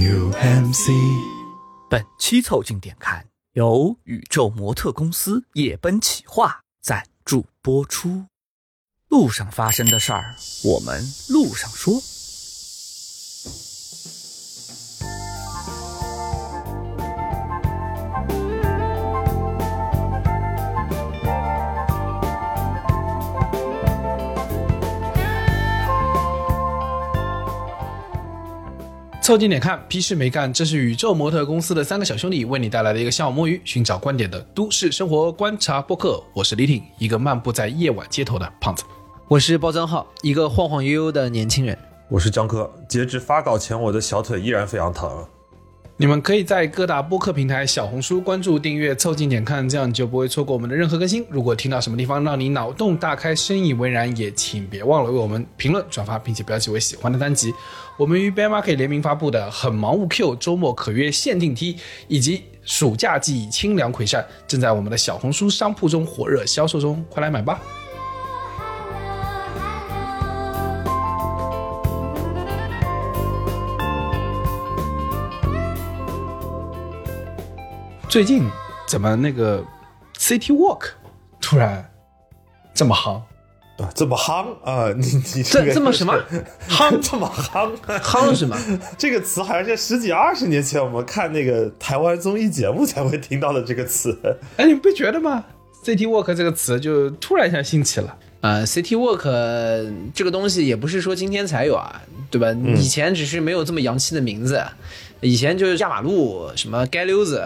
New MC，本期凑近点看由宇宙模特公司夜奔企划赞助播出。路上发生的事儿，我们路上说。凑近点看，屁事没干。这是宇宙模特公司的三个小兄弟为你带来的一个下午摸鱼、寻找观点的都市生活观察播客。我是李挺，一个漫步在夜晚街头的胖子。我是包张浩，一个晃晃悠悠的年轻人。我是张科，截止发稿前，我的小腿依然非常疼。你们可以在各大播客平台、小红书关注、订阅、凑近点看，这样就不会错过我们的任何更新。如果听到什么地方让你脑洞大开、深以为然，也请别忘了为我们评论、转发，并且标记为喜欢的单集。我们与 Bear Market 联名发布的“很忙勿 Q” 周末可约限定 T，以及暑假季清凉葵扇，正在我们的小红书商铺中火热销售中，快来买吧！最近怎么那个 City Walk 突然这么夯？啊，这么夯啊！你你这这么什么夯？这么夯？夯什么？这个词好像是十几二十年前我们看那个台湾综艺节目才会听到的这个词。哎，你不觉得吗？City Walk 这个词就突然一下兴起了。啊，City Walk 这个东西也不是说今天才有啊，对吧？以前只是没有这么洋气的名字，以前就是压马路，什么街溜子，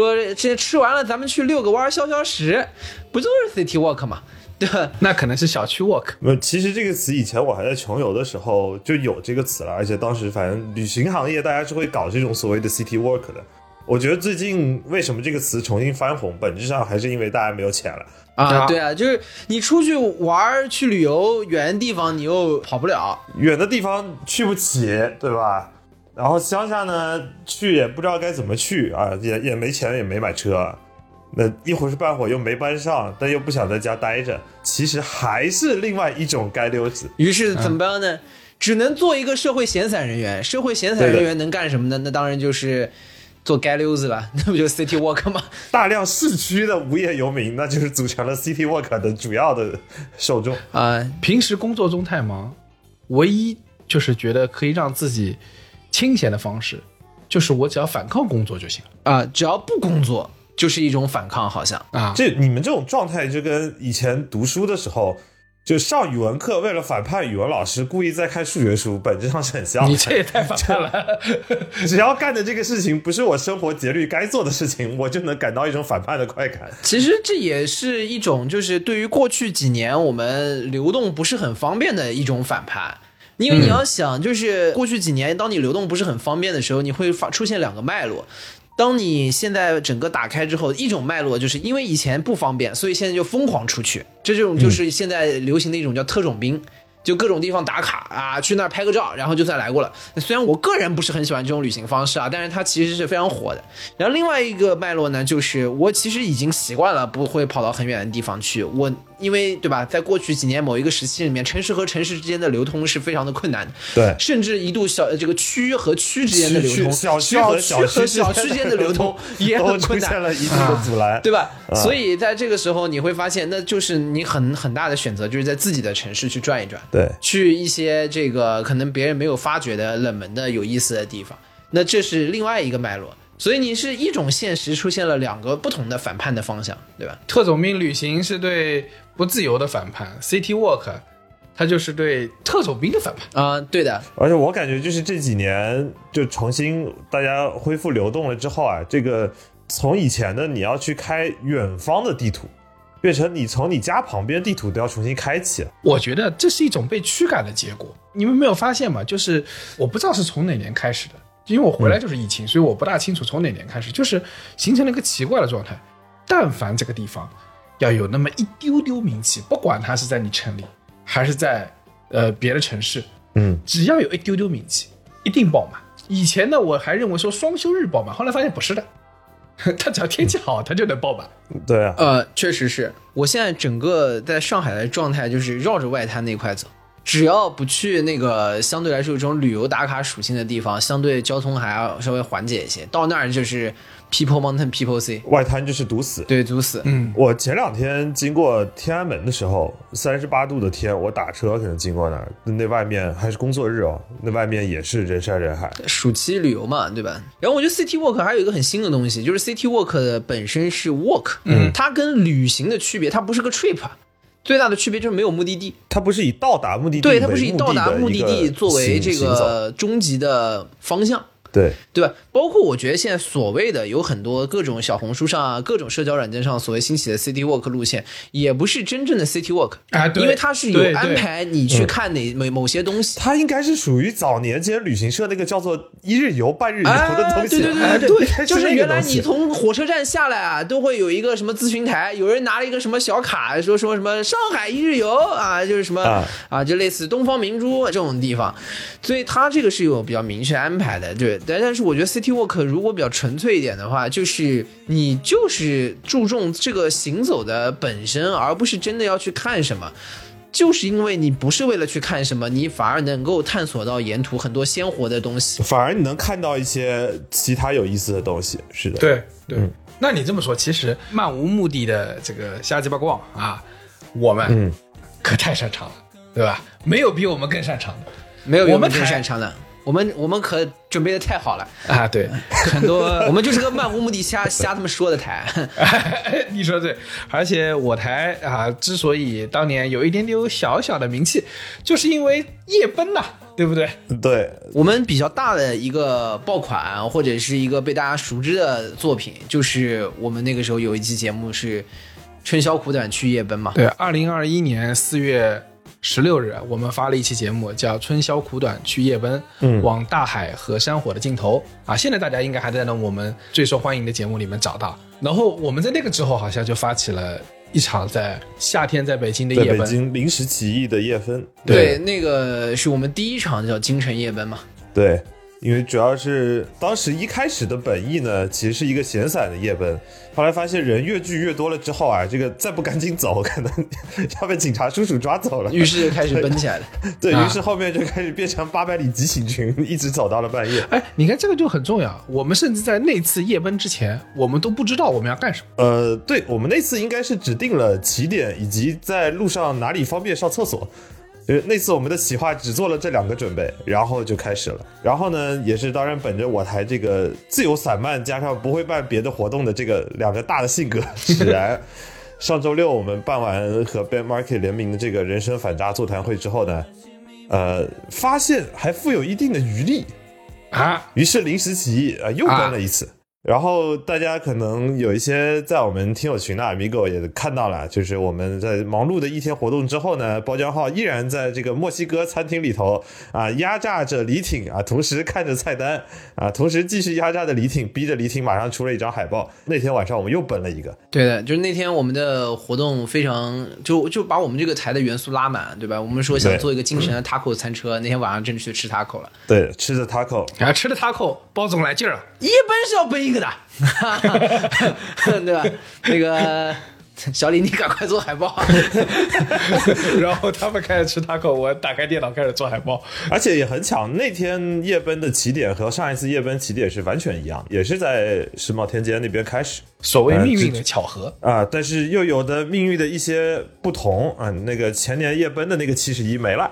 说这吃完了咱们去遛个弯消消食，不就是 City Walk 吗？对吧？那可能是小区 Walk。呃，其实这个词以前我还在穷游的时候就有这个词了，而且当时反正旅行行业大家是会搞这种所谓的 City Walk 的。我觉得最近为什么这个词重新翻红，本质上还是因为大家没有钱了。啊，对啊，就是你出去玩去旅游，远的地方你又跑不了，远的地方去不起，对吧？然后乡下呢，去也不知道该怎么去啊，也也没钱，也没买车，那一会儿是半会儿又没班上，但又不想在家待着，其实还是另外一种街溜子。于是怎么办呢？只能做一个社会闲散人员。社会闲散人员能干什么呢？那当然就是做街溜子了，那不就 City Walk 吗？大量市区的无业游民，那就是组成了 City Walk 的主要的受众啊。平时工作中太忙，唯一就是觉得可以让自己清闲的方式，就是我只要反抗工作就行了啊。只要不工作，就是一种反抗，好像啊。这你们这种状态，就跟以前读书的时候。就上语文课，为了反叛语文老师，故意在看数学书，本质上是很像。你这也太反叛了！只要干的这个事情不是我生活节律该做的事情，我就能感到一种反叛的快感。其实这也是一种，就是对于过去几年我们流动不是很方便的一种反叛。因为你要想，就是过去几年，当你流动不是很方便的时候，你会发出现两个脉络。当你现在整个打开之后，一种脉络就是因为以前不方便，所以现在就疯狂出去。这种就是现在流行的一种叫特种兵，就各种地方打卡啊，去那儿拍个照，然后就算来过了。虽然我个人不是很喜欢这种旅行方式啊，但是它其实是非常火的。然后另外一个脉络呢，就是我其实已经习惯了不会跑到很远的地方去。我因为对吧，在过去几年某一个时期里面，城市和城市之间的流通是非常的困难的。对，甚至一度小这个区和区之间的流通，小区和小区小区间的流通 也很困难，出现了一定的阻拦，对吧？所以在这个时候，你会发现，那就是你很很大的选择，就是在自己的城市去转一转，对，去一些这个可能别人没有发掘的冷门的有意思的地方。那这是另外一个脉络。所以你是一种现实出现了两个不同的反叛的方向，对吧？特种兵旅行是对不自由的反叛，City Walk，它就是对特种兵的反叛啊，对的。而且我感觉就是这几年就重新大家恢复流动了之后啊，这个从以前的你要去开远方的地图，变成你从你家旁边地图都要重新开启了。我觉得这是一种被驱赶的结果。你们没有发现吗？就是我不知道是从哪年开始的。因为我回来就是疫情，所以我不大清楚从哪年开始，就是形成了一个奇怪的状态。但凡这个地方要有那么一丢丢名气，不管他是在你城里还是在呃别的城市，嗯，只要有一丢丢名气，一定爆满。以前呢，我还认为说双休日爆满，后来发现不是的，他只要天气好，他就能爆满。对啊，呃，确实是我现在整个在上海的状态就是绕着外滩那块走。只要不去那个相对来说有这种旅游打卡属性的地方，相对交通还要稍微缓解一些。到那儿就是 people mountain people sea，外滩就是堵死。对，堵死。嗯，我前两天经过天安门的时候，三十八度的天，我打车可能经过那儿，那外面还是工作日哦，那外面也是人山人海。暑期旅游嘛，对吧？然后我觉得 City Walk 还有一个很新的东西，就是 City Walk 的本身是 walk，嗯，它跟旅行的区别，它不是个 trip，最大的区别就是没有目的地，它不是以到达目的地对，它不是以到达目的的地作为这个终极的方向。对对吧？包括我觉得现在所谓的有很多各种小红书上啊、各种社交软件上所谓兴起的 City Walk 路线，也不是真正的 City Walk 啊对因为它是有安排你去看哪某某些东西。它应该是属于早年间旅行社那个叫做一日游、半日游的东西。对对 哎对对就是原来你从火车站下来啊，都会有一个什么咨询台，有人拿了一个什么小卡，说说什么上海一日游啊，就是什么啊啊，就类似东方明珠这种地方，所以它这个是有比较明确安排的，对。但但是我觉得 City Walk 如果比较纯粹一点的话，就是你就是注重这个行走的本身，而不是真的要去看什么。就是因为你不是为了去看什么，你反而能够探索到沿途很多鲜活的东西。反而你能看到一些其他有意思的东西。是的，对对。那你这么说，其实漫无目的的这个瞎鸡巴逛啊，我们嗯可太擅长了，对吧？没有比我们更擅长的。没有更我们更擅长的，我们我们可准备的太好了，啊，对，很多我们就是个漫无目的瞎瞎他们说的台。你说对，而且我台啊，之所以当年有一点点小小的名气，就是因为夜奔呐、对不对？对，我们比较大的一个爆款，或者是一个被大家熟知的作品，就是我们那个时候有一期节目是春宵苦短去夜奔嘛。对，二零二一年四月十六日，我们发了一期节目，叫《春宵苦短去夜奔》，嗯往大海和山火的尽头啊。现在大家应该还在那我们最受欢迎的节目里面找到。然后我们在那个之后，好像就发起了一场在夏天在北京的夜奔。京临时起意的夜奔。对，那个是我们第一场叫京城夜奔嘛。对，因为主要是当时一开始的本意呢，其实是一个闲散的夜奔，后来发现人越聚越多了之后啊，这个再不赶紧走，可能要被警察叔叔抓走了。于是就开始奔起来 了。啊对于是后面就开始变成八百里急行军，一直走到了半夜。哎，你看这个就很重要。我们甚至在那次夜奔之前，我们都不知道我们要干什么。呃，对我们那次应该是指定了起点以及在路上哪里方便上厕所。呃，那次我们的企划只做了这两个准备，然后就开始了。然后呢，也是当然本着我台这个自由散漫加上不会办别的活动的这个两个大的性格 使然。上周六我们办完和 Ben Market 联名的这个人生反诈座谈会之后呢，呃，发现还富有一定的余力，啊，于是临时起意啊、又奔了一次。然后大家可能有一些在我们听友群的 Amigo 也看到了，就是我们在忙碌的一天活动之后呢，包浆号依然在这个墨西哥餐厅里头啊压榨着李挺啊，同时看着菜单啊，同时继续压榨着李挺，逼着李挺马上出了一张海报。那天晚上我们又奔了一个，对的，就是那天我们的活动非常就就把我们这个台的元素拉满，对吧？我们说想做一个精神的 taco 餐车，那天晚上真的去吃 taco 了。对，吃着 taco，然后吃着 taco，包总来劲儿了。一奔是要奔一个的，对吧？那个小李，你赶快做海报。然后他们开始吃 taco，我打开电脑开始做海报。而且也很巧，那天夜奔的起点和上一次夜奔起点是完全一样，也是在世贸天阶那边开始。所谓命运的巧合，啊，但是又有的命运的一些不同啊。那个前年夜奔的那个七十一没了，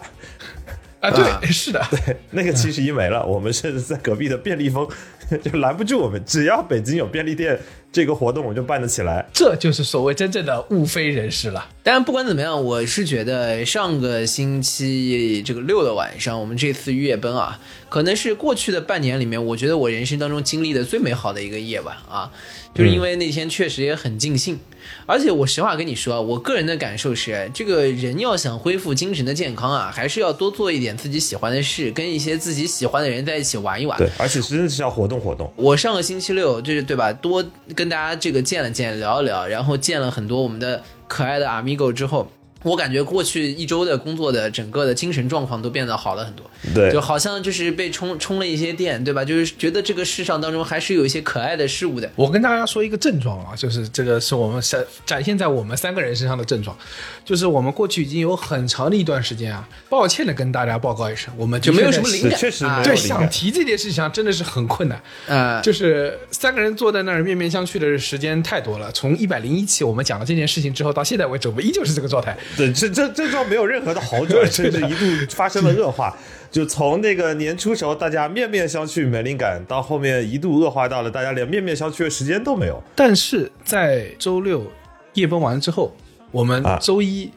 啊，对，是的，对那个七十一没了，我们是在隔壁的便利蜂 就拦不住我们，只要北京有便利店，这个活动我就办得起来。这就是所谓真正的物非人师了。当然，不管怎么样，我是觉得上个星期这个六的晚上，我们这次夜奔啊，可能是过去的半年里面，我觉得我人生当中经历的最美好的一个夜晚啊，就是因为那天确实也很尽兴。而且我实话跟你说啊，我个人的感受是，这个人要想恢复精神的健康啊，还是要多做一点自己喜欢的事，跟一些自己喜欢的人在一起玩一玩。对，而且真的是要活动活动。我上个星期六就是对吧，多跟大家这个见了见，聊一聊，然后见了很多我们的可爱的 amigo 之后，我感觉过去一周的工作的整个的精神状况都变得好了很多，对就好像就是被充充了一些电，对吧？就是觉得这个世上当中还是有一些可爱的事物的。我跟大家说一个症状啊，就是这个是我们展展现在我们三个人身上的症状，就是我们过去已经有很长的一段时间啊，抱歉的跟大家报告一声，我们就没有什么灵感，确实没有啊对想提这件事情上真的是很困难。呃，就是三个人坐在那儿面面相觑的时间太多了。从一百零一期我们讲了这件事情之后，到现在为止，我们依旧是这个状态。对，这这症状没有任何的好转，甚至一度发生了恶化。就从那个年初时候大家面面相觑没灵感，到后面一度恶化到了大家连面面相觑的时间都没有。但是在周六夜奔完之后，我们啊周一，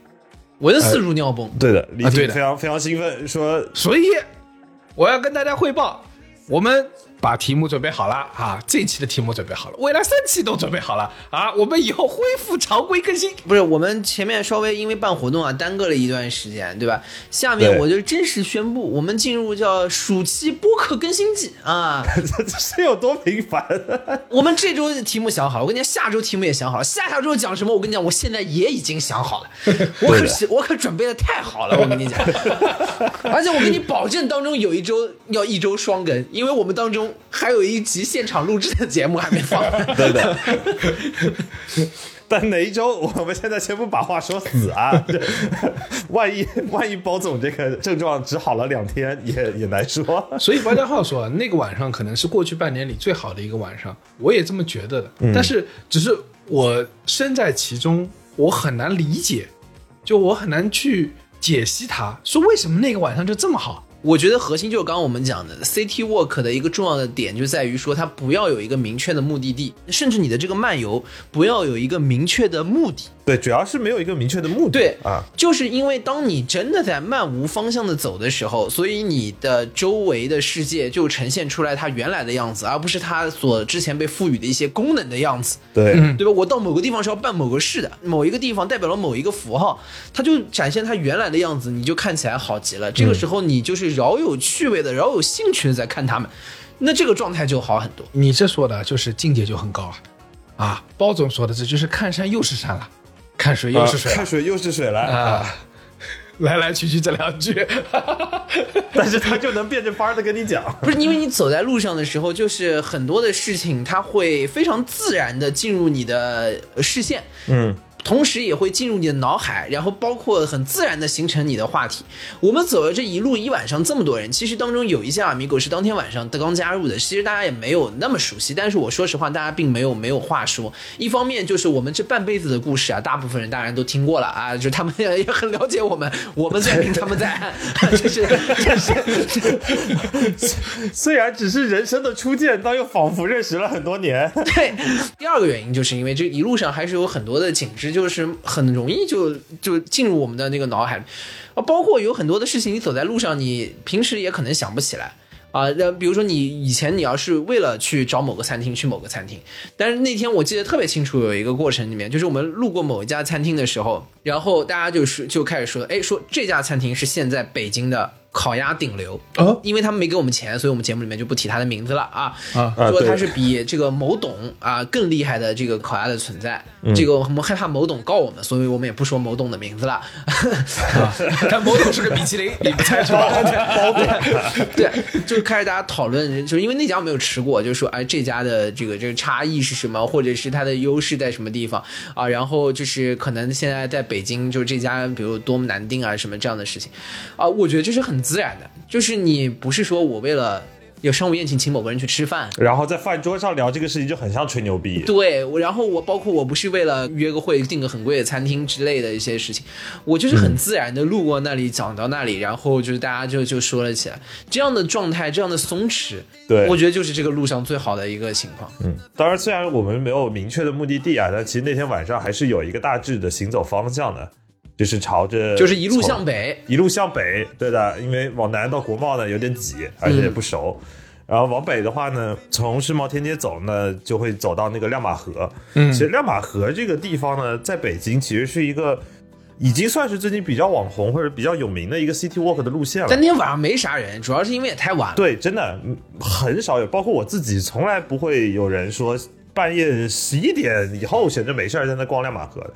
文思如尿崩。对的，李啊对的挺非常非常兴奋，说所以我要跟大家汇报，我们把题目准备好了啊，这一期的题目准备好了，未来三期都准备好了啊，我们以后恢复常规更新。不是，我们前面稍微因为办活动啊耽搁了一段时间，对吧？下面我就正式宣布，我们进入叫暑期播客更新季啊！这这是有多频繁？我们这周的题目想好了，我跟你讲，下周题目也想好了，下下周讲什么？我跟你讲，我现在也已经想好了，我可是我可准备的太好了，我跟你讲，而且我跟你保证，当中有一周要一周双更，因为我们当中还有一集现场录制的节目还没放。对的。但哪一周？我们现在先不把话说死啊！这 万一万一包总这个症状只好了两天，也也难说。所以包家浩说，那个晚上可能是过去半年里最好的一个晚上，我也这么觉得的。但是，只是我身在其中，我很难理解，就我很难去解析它，说为什么那个晚上就这么好。我觉得核心就是刚刚我们讲的 City Walk 的一个重要的点，就在于说它不要有一个明确的目的地，甚至你的这个漫游不要有一个明确的目的。对，主要是没有一个明确的目的。对啊，就是因为当你真的在漫无方向的走的时候，所以你的周围的世界就呈现出来它原来的样子，而不是它所之前被赋予的一些功能的样子。对，对吧？我到某个地方是要办某个事的，某一个地方代表了某一个符号，它就展现它原来的样子，你就看起来好极了。这个时候你就是饶有趣味的、饶有兴趣的在看他们，那这个状态就好很多。你这说的就是境界就很高啊！啊，包总说的这就是看山又是山了，看水又是水看水又是水了啊！来来去去这两句，但是他就能变着法儿的跟你讲。不是因为你走在路上的时候，就是很多的事情，他会非常自然的进入你的视线。嗯，同时也会进入你的脑海，然后包括很自然的形成你的话题。我们走了这一路一晚上，这么多人，其实当中有一些阿米狗是当天晚上刚加入的，其实大家也没有那么熟悉。但是我说实话，大家并没有没有话说。一方面就是我们这半辈子的故事啊，大部分人当然都听过了啊，就他们也也很了解我们，我们在明，他们在暗，就是就是。虽然只是人生的初见，但又仿佛认识了很多年。对，第二个原因就是因为这一路上还是有很多的景致，就是很容易就就进入我们的那个脑海，啊，包括有很多的事情，你走在路上，你平时也可能想不起来。啊，那比如说你以前你要是为了去找某个餐厅去某个餐厅，但是那天我记得特别清楚，有一个过程里面，就是我们路过某一家餐厅的时候，然后大家就是就开始说，哎，说这家餐厅是现在北京的烤鸭顶流哦因为他们没给我们钱，所以我们节目里面就不提他的名字了啊啊说他是比这个某董啊更厉害的这个烤鸭的存在。这个我们害怕某董告我们，所以我们也不说某董的名字了。但某董是个米其林，你不猜出来？对，就是开始大家讨论，就是因为那家我没有吃过，就说哎这家的这个这个差异是什么，或者是它的优势在什么地方啊？然后就是可能现在在北京，就是这家比如多么难订啊什么这样的事情啊，我觉得这是很自然的，就是你不是说我为了有商务宴请请某个人去吃饭，然后在饭桌上聊这个事情，就很像吹牛逼。对，我然后我包括我不是为了约个会订个很贵的餐厅之类的一些事情，我就是很自然的路过那里，讲到那里，然后就是大家就就说了起来，这样的状态，这样的松弛，对我觉得就是这个路上最好的一个情况。嗯，当然，虽然我们没有明确的目的地啊，但其实那天晚上还是有一个大致的行走方向的，就是朝着就是一路向北，一路向北，对的，因为往南到国贸呢有点挤，而且也不熟。然后往北的话呢，从世贸天阶走呢，就会走到那个亮马河。嗯，其实亮马河这个地方呢，在北京其实是一个已经算是最近比较网红或者比较有名的一个 city walk 的路线了但。那天晚上没啥人，主要是因为也太晚了。对，真的嗯很少有，包括我自己，从来不会有人说半夜十一点以后闲着没事儿在那逛亮马河的。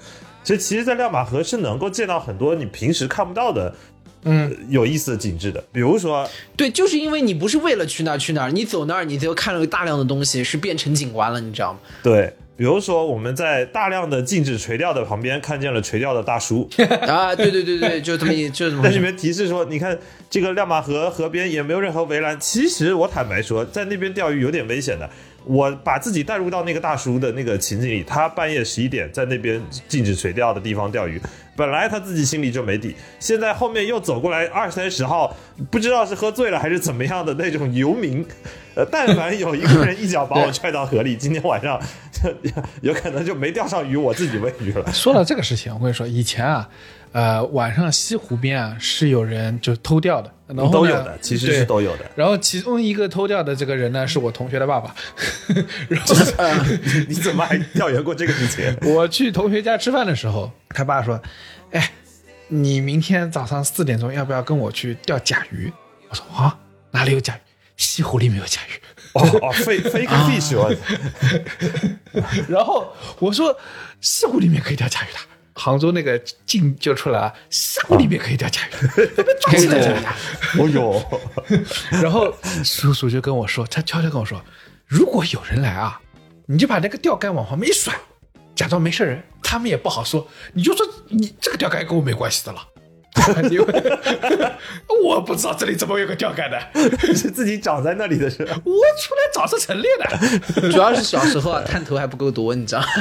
所以其实，在亮马河是能够见到很多你平时看不到的，嗯，有意思的景致的。比如说，对，就是因为你不是为了去那儿去那儿，你走那儿你就看了大量的东西，是变成景观了，你知道吗？对，比如说我们在大量的禁止垂钓的旁边看见了垂钓的大叔，啊，对对对对，就这么一，就这么。在里面提示说，你看这个亮马河河边也没有任何围栏。其实我坦白说，在那边钓鱼有点危险的。我把自己带入到那个大叔的那个情景里，他半夜十一点在那边禁止垂钓的地方钓鱼，本来他自己心里就没底，现在后面又走过来二三十号，不知道是喝醉了还是怎么样的那种游民，呃，但凡有一个人一脚把我踹到河里，今天晚上 有可能就没钓上鱼，我自己喂鱼了。说到这个事情，我跟你说，以前啊，呃，晚上西湖边啊是有人就偷钓的，然后都有的，其实是都有的。然后其中一个偷钓的这个人呢，是我同学的爸爸。然后 你怎么还调研过这个事情？我去同学家吃饭的时候，他爸说：“哎，你明天早上四点钟要不要跟我去钓甲鱼？”我说：“啊，哪里有甲鱼？西湖里面有甲鱼。哦哦，fake fake fish，我 然后我说：“西湖里面可以钓甲鱼的。”杭州那个镜就出来了，西湖里面可以钓甲鱼，抓起来钓甲鱼。哦哟，然后叔叔就跟我说，他悄悄跟我说，如果有人来啊，你就把那个钓竿往旁边一甩，假装没事人，他们也不好说，你就说你这个钓竿跟我没关系的了。因为我不知道这里怎么有个钓竿的，是自己长在那里的是吧？我出来找是陈列的。主要是小时候啊，探头还不够多，你知道。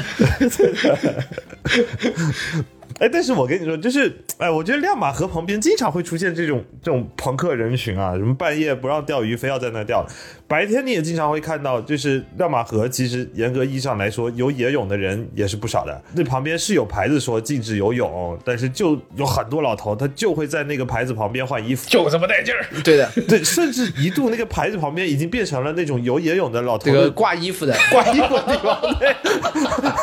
哎，但是我跟你说，就是哎，我觉得亮马河旁边经常会出现这种这种朋克人群啊，什么半夜不让钓鱼，非要在那钓。白天你也经常会看到，就是亮马河，其实严格意义上来说，游野泳的人也是不少的。那旁边是有牌子说禁止游泳，但是就有很多老头，他就会在那个牌子旁边换衣服。就这么带劲儿，对的，对，甚至一度那个牌子旁边已经变成了那种游野泳的老头这个的挂衣服的，挂衣服的地方。对，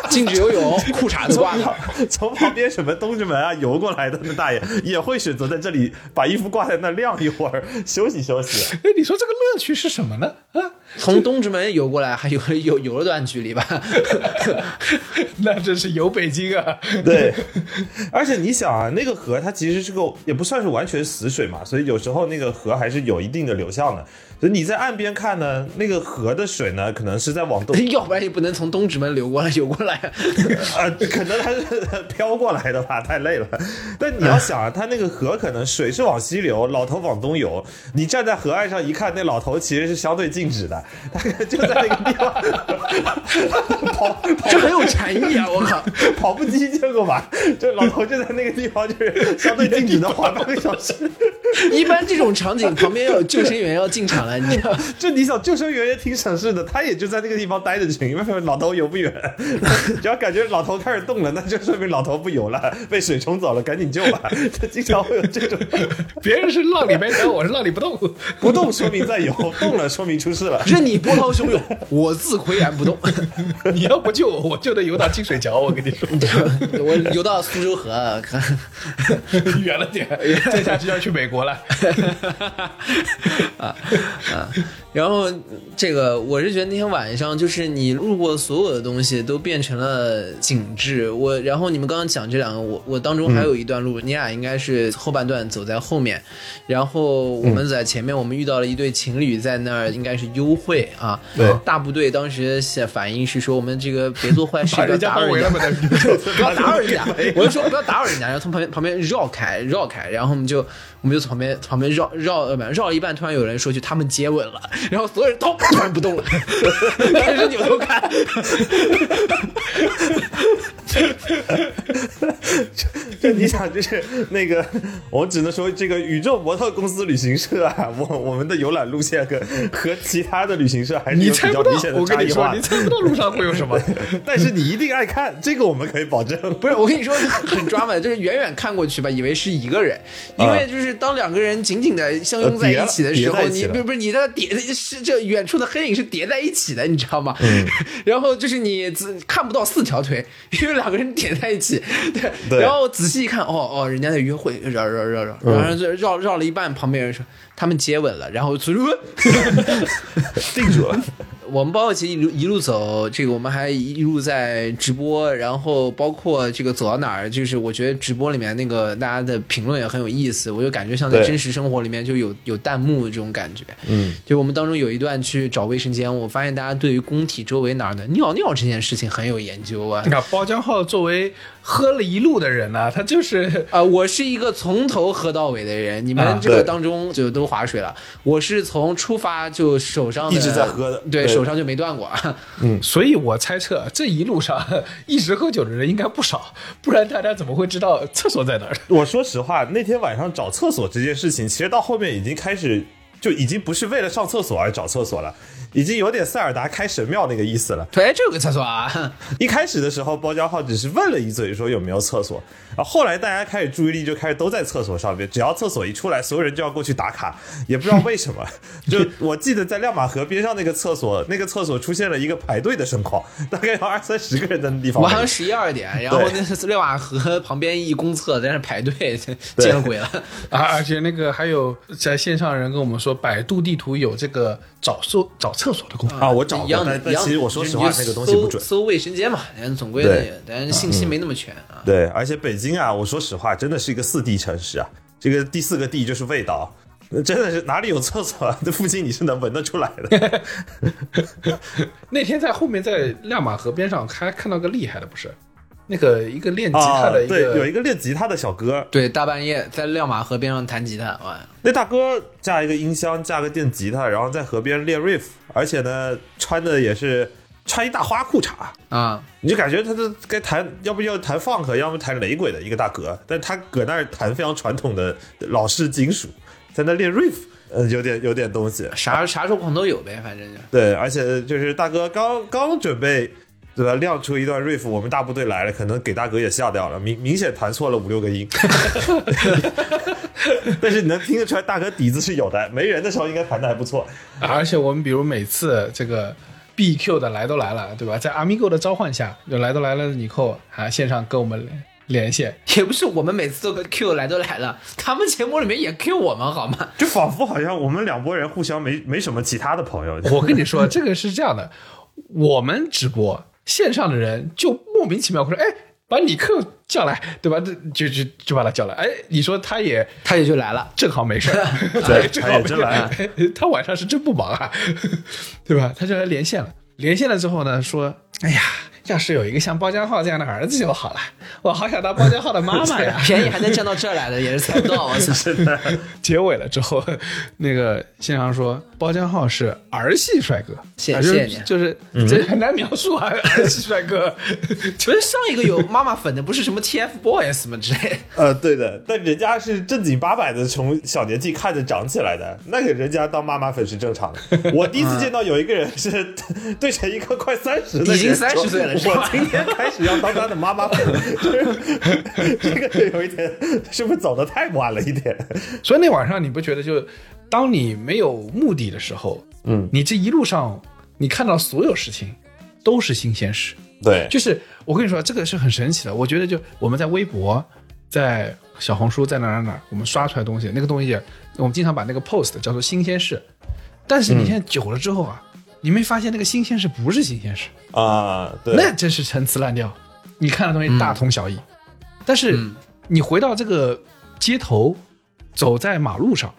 禁止游泳，裤衩子挂的。从旁边什么东直门啊游过来的那大爷也会选择在这里把衣服挂在那晾一会儿，休息休息。哎，你说这个乐趣是什么呢？啊，从东直门游过来，还有 有游了段距离吧？那真是游北京啊！对，而且你想啊，那个河它其实是个也不算是完全死水嘛，所以有时候那个河还是有一定的流向的。你在岸边看呢，那个河的水呢，可能是在往东，要不然也不能从东直门流过来游过来。啊，可能它是飘过来的吧，太累了。但你要想啊，它那个河可能水是往西流，老头往东游。你站在河岸上一看，那老头其实是相对静止的，他就在那个地方跑 这很有禅意啊！我靠，跑步机见过吧？这老头就在那个地方，就是相对静止的滑半个小时。一般这种场景旁边要有救生员要进场了，你知道？就你想，救生员也挺省事的，他也就在那个地方待着就行，因为老头游不远。只要感觉老头开始动了，那就说明老头不游了，被水冲走了，赶紧救吧。他经常会有这种别人是浪里没动，我是浪里不动。不动说明在游，动了说明出事了。任你波涛汹涌，我自岿然不动。你要不救我，我就得游到清水桥。我跟你说，我游到苏州河，看远了点，再下去要去美国了。啊啊！然后这个，我是觉得那天晚上，就是你路过所有的东西都变成了景致。我，然后你们刚刚讲这两个，我我当中还有一段路，你俩应该是后半段走在后面，然后我们在前面，我们遇到了一对情侣在那儿，应该是幽会啊。对大部队当时写反应是说，我们这个别做坏事，不要打扰人家。不要打扰人家，我就说不要打扰人家，然后从旁边旁边绕开绕开，然后我们就我们就从旁边旁边绕绕呃不绕了一半，突然有人说句他们接吻了，然后所有人都突然不动了，开始扭头看，就你想，就是那个，我只能说，这个宇宙模特公司旅行社啊，我我们的游览路线和和其他的旅行社还是你有比较明显，的我跟你说，差异化你。猜不到路上会有什么。但是你一定爱看，这个我们可以保证。不是我跟你说很抓马，就是远远看过去吧，以为是一个人，因为就是当两个人紧紧的相拥在一起的时候，你不是不是你的叠是这远处的黑影是叠在一起的，你知道吗？然后就是你只看不到四条腿，因为两个人叠在一起，对，对。然后仔细一看，哦哦，人家在约会，绕绕绕绕，然后就绕绕了一半，旁边人说他们接吻了，然后所以说 定住了。我们包括其实一路一路走，这个我们还一路在直播，然后包括这个走到哪儿，就是我觉得直播里面那个大家的评论也很有意思，我就感觉像在真实生活里面就有有弹幕这种感觉。嗯，就我们当中有一段去找卫生间，我发现大家对于工体周围哪儿的尿尿这件事情很有研究啊你。看包浆号作为喝了一路的人呢、他就是啊、我是一个从头喝到尾的人，你们这个当中就都划水了。我是从出发就手上一直在喝的对，手上就没断过。嗯所以我猜测这一路上一直喝酒的人应该不少，不然大家怎么会知道厕所在哪儿？我说实话，那天晚上找厕所这件事情，其实到后面已经开始，就已经不是为了上厕所而找厕所了，已经有点塞尔达开神庙那个意思了。对，这有个厕所啊，一开始的时候，包浆号只是问了一嘴，说有没有厕所，然后后来大家开始注意力就开始都在厕所上面，只要厕所一出来，所有人就要过去打卡，也不知道为什么。就我记得在亮马河边上那个厕所，那个厕所出现了一个排队的盛况，大概有二三十个人在那地方。晚上十一二点，然后那是亮马河旁边一公厕在那排队，见了鬼了。啊，而且那个还有在线上人跟我们说，百度地图有这个找厕找厕所的功能。啊，我找过一样，的但，但一样的其实我说实话，那个东西不准。搜搜卫生间嘛，人总归对但是信息没那么全啊。对，而且北京啊，我说实话，真的是一个四 D 城市啊。这个第四个 D 就是味道，真的是哪里有厕所，啊这附近你是能闻得出来的。那天在后面在亮马河边上还看到个厉害的，不是？那个一个练吉他啊，的一个，对，有一个练吉他的小哥，对，大半夜在亮马河边上弹吉他，哇，那大哥架一个音箱，架个电吉他，然后在河边练 riff，而且呢，穿的也是穿一大花裤衩，啊，你就感觉他这该弹，要不要弹 funk，要么弹雷鬼的一个大哥，但他搁那儿弹非常传统的老式金属，在那练 riff，呃，有点有点东西。啥啥状况都有呗，反正就。对，而且就是大哥刚刚准备。对吧？亮出一段 riff，我们大部队来了，可能给大哥也吓掉了，明明显弹错了五六个音，但是你能听得出来大哥底子是有的，没人的时候应该弹的还不错。而且我们比如每次这个 BQ 的来都来了，对吧？在 Amigo 的召唤下，就来都来了以后啊，线上跟我们连连线，也不是我们每次都跟 Q 来都来了，他们节目里面也 Q 我们好吗？就仿佛好像我们两拨人互相没没什么其他的朋友。我跟你说，这个是这样的，我们直播线上的人就莫名其妙会说，哎，把李克叫来，对吧？这就就就把他叫来，哎，你说他也他也就来了。正好没事儿，对正好真来儿，他晚上是真不忙啊，对吧？他就来连线了，连线了之后呢，说，哎呀。要是有一个像包浆浩这样的儿子就好了，我好想当包浆浩的妈妈呀！便宜还能占到这儿来的，也是猜不到，我操！结尾了之后，那个线上说包浆浩是儿戏帅哥，谢谢谢你就是这很难描述啊，儿戏帅哥。不是上一个有妈妈粉的，不是什么 TFBOYS 吗之类的。呃，对的，但人家是正经八百的从小年纪看着长起来的，那个人家当妈妈粉是正常的。我第一次见到有一个人是对着一个快三十的已经三十岁了是吧我今天开始要当他的妈妈粉，就 是这个有一点是不是走的太晚了一点？所以那晚上你不觉得就，当你没有目的的时候，嗯，你这一路上你看到所有事情都是新鲜事。对，就是我跟你说，这个是很神奇的。我觉得就我们在微博、在小红书、在哪哪哪，我们刷出来东西，那个东西我们经常把那个 post 叫做新鲜事。但是你现在久了之后啊，你没发现那个新鲜事不是新鲜事，啊，对，那真是陈词滥调。你看的东西大同小异，但是你回到这个街头，走在马路上，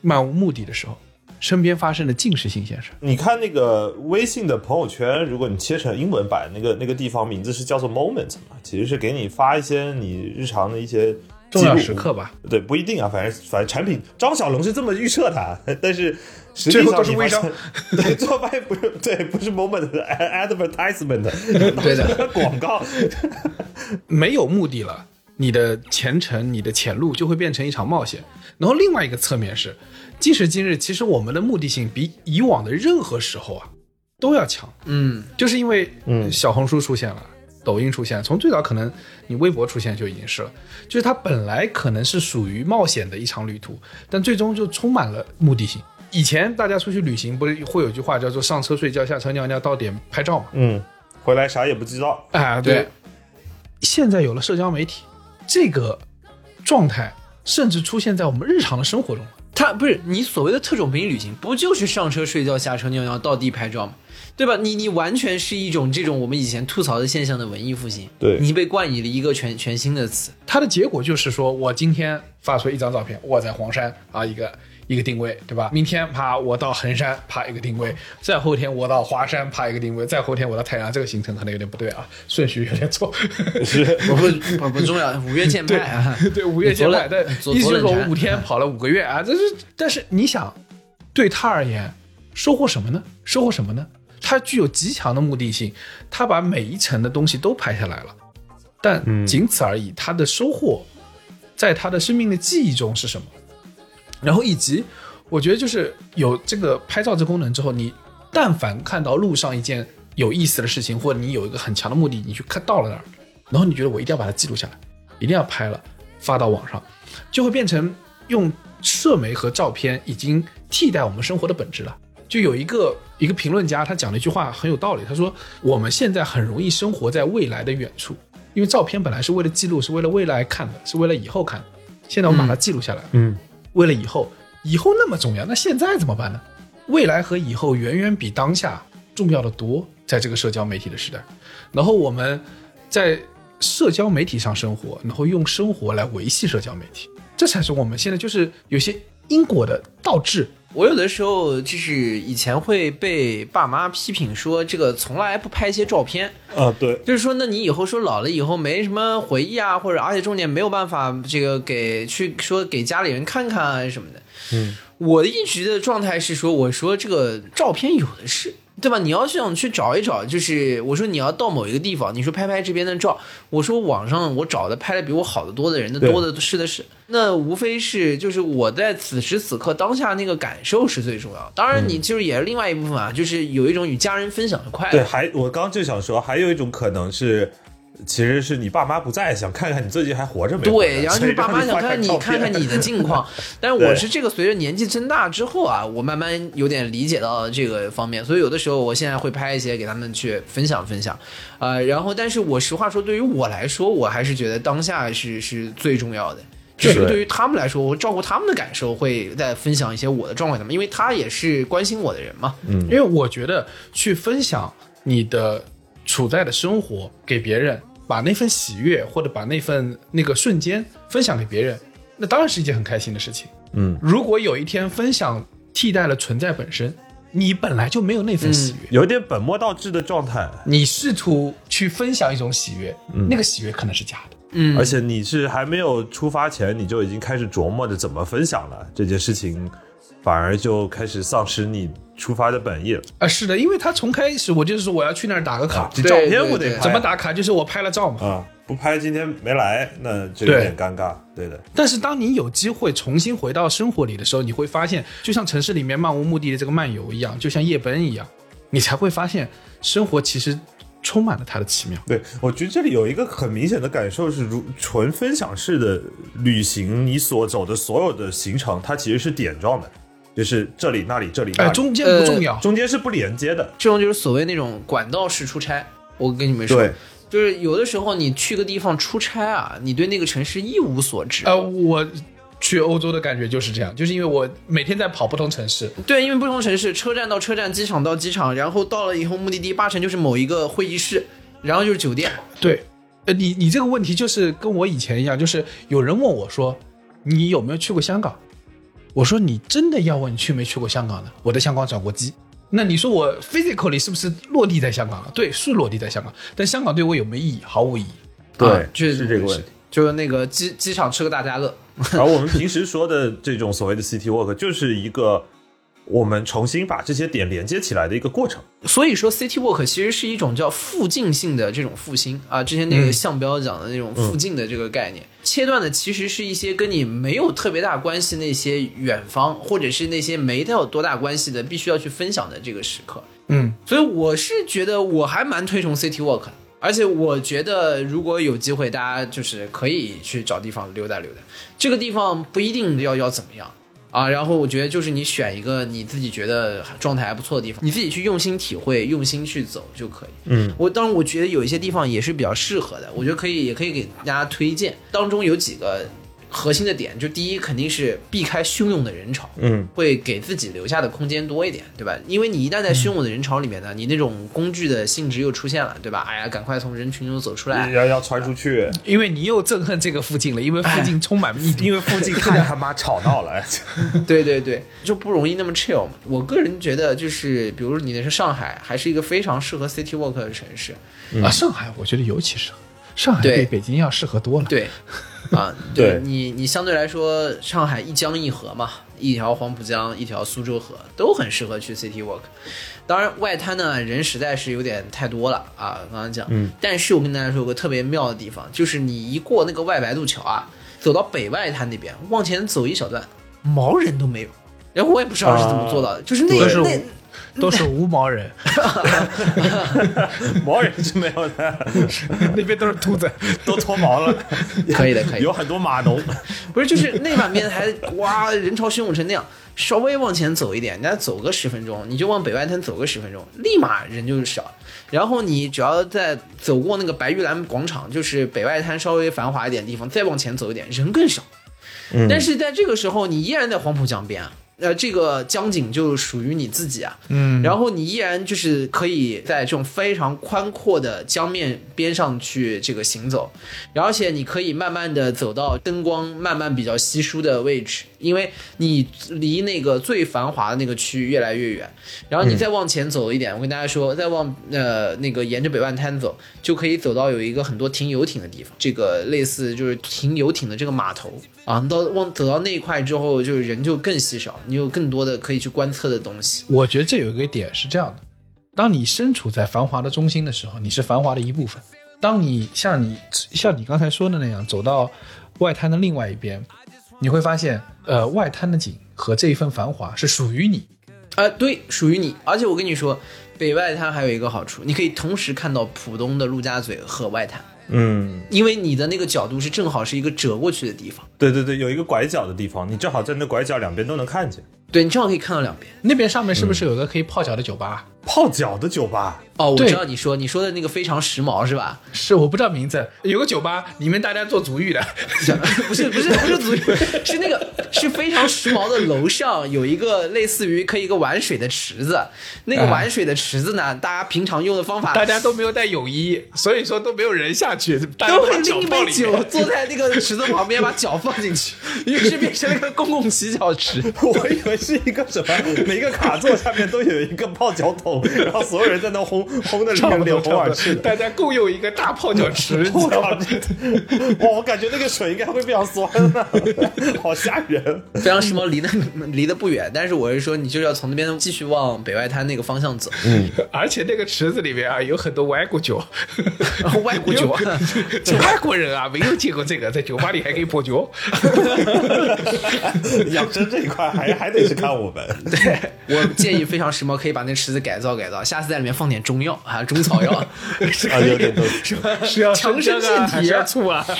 漫无目的的时候，身边发生的尽是新鲜事。你看那个微信的朋友圈，如果你切成英文版，那个那个地方名字是叫做 Moment 嘛，其实是给你发一些你日常的一些重要时刻吧。对，不一定啊，反正反正产品张小龙是这么预测的，但是实际最后上都是微商现，对，最后发现不是对，不是 Moment 的 advertisement，对的的广告，没有目的了，你的前程、你的前路就会变成一场冒险。然后另外一个侧面是，今时今日，其实我们的目的性比以往的任何时候啊都要强，嗯，就是因为嗯小红书出现了。抖音出现，从最早可能你微博出现就已经是了，就是它本来可能是属于冒险的一场旅途，但最终就充满了目的性。以前大家出去旅行不是会有句话叫做上车睡觉，下车尿尿，到点拍照嘛？嗯，回来啥也不知道，啊，对。现在有了社交媒体，这个状态甚至出现在我们日常的生活中了。他不是你所谓的特种兵旅行，不就是上车睡觉、下车尿尿、到地拍照吗？对吧？你你完全是一种这种我们以前吐槽的现象的文艺复兴，对你被冠以了一个全全新的词。它的结果就是说，我今天发出一张照片，我在黄山啊，一个一个定位，对吧？明天啪我到衡山啪一个定位，再后天我到华山啪一个定位，再后天我到太阳，这个行程可能有点不对啊，顺序有点错。不不不不重要，五岳剑派啊，对，五岳剑派，但左意思是说我左冷禅五天跑了五个月啊，这是，但是你想，对他而言，收获什么呢？收获什么呢？他具有极强的目的性，他把每一层的东西都拍下来了，但仅此而已。他的收获，在他的生命的记忆中是什么？然后以及，我觉得就是有这个拍照这功能之后，你但凡看到路上一件有意思的事情，或者你有一个很强的目的，你去看到了那儿，然后你觉得我一定要把它记录下来，一定要拍了发到网上，就会变成用社媒和照片已经替代我们生活的本质了。就有一个一个评论家，他讲了一句话很有道理，他说我们现在很容易生活在未来的远处，因为照片本来是为了记录，是为了未来看的，是为了以后看的。现在我们把它记录下来了，嗯，为了以后，以后那么重要，那现在怎么办呢？未来和以后远远比当下重要的多，在这个社交媒体的时代。然后我们在社交媒体上生活，然后用生活来维系社交媒体，这才是我们现在就是有些因果的倒置。我有的时候就是以前会被爸妈批评说这个从来不拍一些照片，啊，对，就是说，那你以后说老了以后没什么回忆啊，或者而且重点没有办法这个给去说给家里人看看啊什么的。嗯，我一直的状态是说，我说这个照片有的是，对吧？你要想去找一找，就是我说你要到某一个地方，你说拍拍这边的照，我说网上我找的拍的比我好的多的人的多的是的是，那无非是就是我在此时此刻当下那个感受是最重要。当然，你就是也是另外一部分啊，就是有一种与家人分享的快乐。对，还我刚就想说，还有一种可能是，其实是你爸妈不在，想看看你最近还活着没？对，然后就是爸妈想看你看看你的近况，但是我是这个随着年纪增大之后啊，我慢慢有点理解到这个方面，所以有的时候我现在会拍一些给他们去分享分享，呃，然后但是我实话说，对于我来说，我还是觉得当下是是最重要的。就是对对于他们来说，我照顾他们的感受，会再分享一些我的状况给他们，因为他也是关心我的人嘛。嗯因为我觉得去分享你的处在的生活给别人，把那份喜悦或者把那份那个瞬间分享给别人，那当然是一件很开心的事情。嗯，如果有一天分享替代了存在本身，你本来就没有那份喜悦，有点本末倒置的状态，你试图去分享一种喜悦，那个喜悦可能是假的。嗯，而且你是还没有出发前，你就已经开始琢磨着怎么分享了这件事情，反而就开始丧失你出发的本意了。啊，是的，因为他从开始我就是说我要去那儿打个卡，这照片我得拍怎么打卡就是我拍了照嘛。啊？不拍今天没来，那就有点尴尬。对的，但是当你有机会重新回到生活里的时候，你会发现，就像城市里面漫无目的的这个漫游一样，就像夜奔一样，你才会发现生活其实充满了它的奇妙。对我觉得这里有一个很明显的感受是，如纯分享式的旅行，你所走的所有的行程，它其实是点状的，就是这里那里这里那哎，里，中间不重要。中间是不连接的。这种就是所谓那种管道式出差。我跟你们说，对，就是有的时候你去个地方出差啊，你对那个城市一无所知。呃，我去欧洲的感觉就是这样，就是因为我每天在跑不同城市，对，因为不同城市，车站到车站，机场到机场，然后到了以后目的地八成就是某一个会议室，然后就是酒店。对，呃，你你这个问题就是跟我以前一样，就是有人问我说，你有没有去过香港？我说你真的要问你去没去过香港呢？我在香港转过机。那你说我 physically 是不是落地在香港了？对，是落地在香港，但香港对我有没有意义？毫无意义。对啊就是是这个问题。就是那个机机场吃个大家乐。而我们平时说的这种所谓的 city walk，就是一个我们重新把这些点连接起来的一个过程。所以说，city walk 其实是一种叫附近性的这种复兴啊。之前那个项标讲的那种附近的这个概念，切断的其实是一些跟你没有特别大关系那些远方，或者是那些没有多大关系的，必须要去分享的这个时刻。嗯，所以我是觉得我还蛮推崇 city walk，的而且我觉得如果有机会，大家就是可以去找地方溜达溜达。这个地方不一定要要怎么样啊，然后我觉得就是你选一个你自己觉得状态还不错的地方，你自己去用心体会，用心去走就可以。嗯，我当然我觉得有一些地方也是比较适合的，我觉得可以也可以给大家推荐，当中有几个核心的点，就第一肯定是避开汹涌的人潮，嗯，会给自己留下的空间多一点，对吧？因为你一旦在汹涌的人潮里面呢，你那种工具的性质又出现了，对吧？哎呀，赶快从人群中走出来。要要传出去，因为你又憎恨这个附近了，因为附近充满。因为附近太他妈吵闹了。对对对，就不容易那么 chill 嘛。我个人觉得，就是比如你的是上海，还是一个非常适合 city walk 的城市。啊，上海我觉得尤其适合，上海对比北京要适合多了。对，啊，对你，你相对来说，上海一江一河嘛，一条黄浦江，一条苏州河，都很适合去 city walk。当然，外滩呢人实在是有点太多了啊，刚刚讲。嗯。但是我跟大家说有个特别妙的地方，就是你一过那个外白渡桥啊，走到北外滩那边，往前走一小段，毛人都没有。然后我也不知道是怎么做到的，就是那那都是无毛人，毛人是没有的，那边都是秃子。都脱毛了。可以的，可以有很多码农。不是，就是那半边还哇，人潮汹涌成那样，稍微往前走一点，你再走个十分钟，你就往北外滩走个十分钟，立马人就少。然后你只要在走过那个白玉兰广场，就是北外滩稍微繁华一点的地方，再往前走一点，人更少。但是在这个时候，你依然在黄浦江边啊。呃，这个江景就属于你自己啊，嗯，然后你依然就是可以在这种非常宽阔的江面边上去这个行走，而且你可以慢慢的走到灯光慢慢比较稀疏的位置，因为你离那个最繁华的那个区域越来越远，然后你再往前走一点，我跟大家说，再往呃那个沿着北万滩走，就可以走到有一个很多停游艇的地方，这个类似就是停游艇的这个码头啊，你到往走到那一块之后，就是人就更稀少，你有更多的可以去观测的东西。我觉得这有一个点是这样的：当你身处在繁华的中心的时候，你是繁华的一部分；当你像你像你刚才说的那样走到外滩的另外一边，你会发现，呃，外滩的景和这一份繁华是属于你。啊、对，属于你。而且我跟你说，北外滩还有一个好处，你可以同时看到浦东的陆家嘴和外滩，嗯，因为你的那个角度是正好是一个折过去的地方，对对对，有一个拐角的地方，你正好在那拐角两边都能看见。对你正好可以看到两边。那边上面是不是有个可以泡脚的酒吧？泡脚的酒吧，哦，我知道你说你说的那个非常时髦是吧？是我不知道名字，有个酒吧，里面大家做足浴的。不是不是不是足浴，是那个是非常时髦的楼上有一个类似于可以一个玩水的池子，那个啊玩水的池子呢，大家平常用的方法大家都没有带泳衣，所以说都没有人下去，大家都会拎一杯酒，坐在那个池子旁边，把脚放进去，于是变成了一个公共洗脚池。我以为是一个什么，每个卡座下面都有一个泡脚桶，然后所有人在那轰轰的里差不面流多，差不多红耳赤的。大家共用一个大泡脚池，你我靠，知道吗？哇！我感觉那个水应该会非常酸的，好吓人。非常时髦，离得离得不远，但是我是说，你就要从那边继续往北外滩那个方向走。嗯而且那个池子里面啊，有很多外国酒，外国酒外国人啊，没有见过这个，在酒吧里还可以泡酒。养生这一块还还得是看我们。对我建议非常时髦，可以把那池子改造改造，下次在里面放点中药啊，中草药，是 啊，有点东西。是吧？是要强身健体啊。醋啊？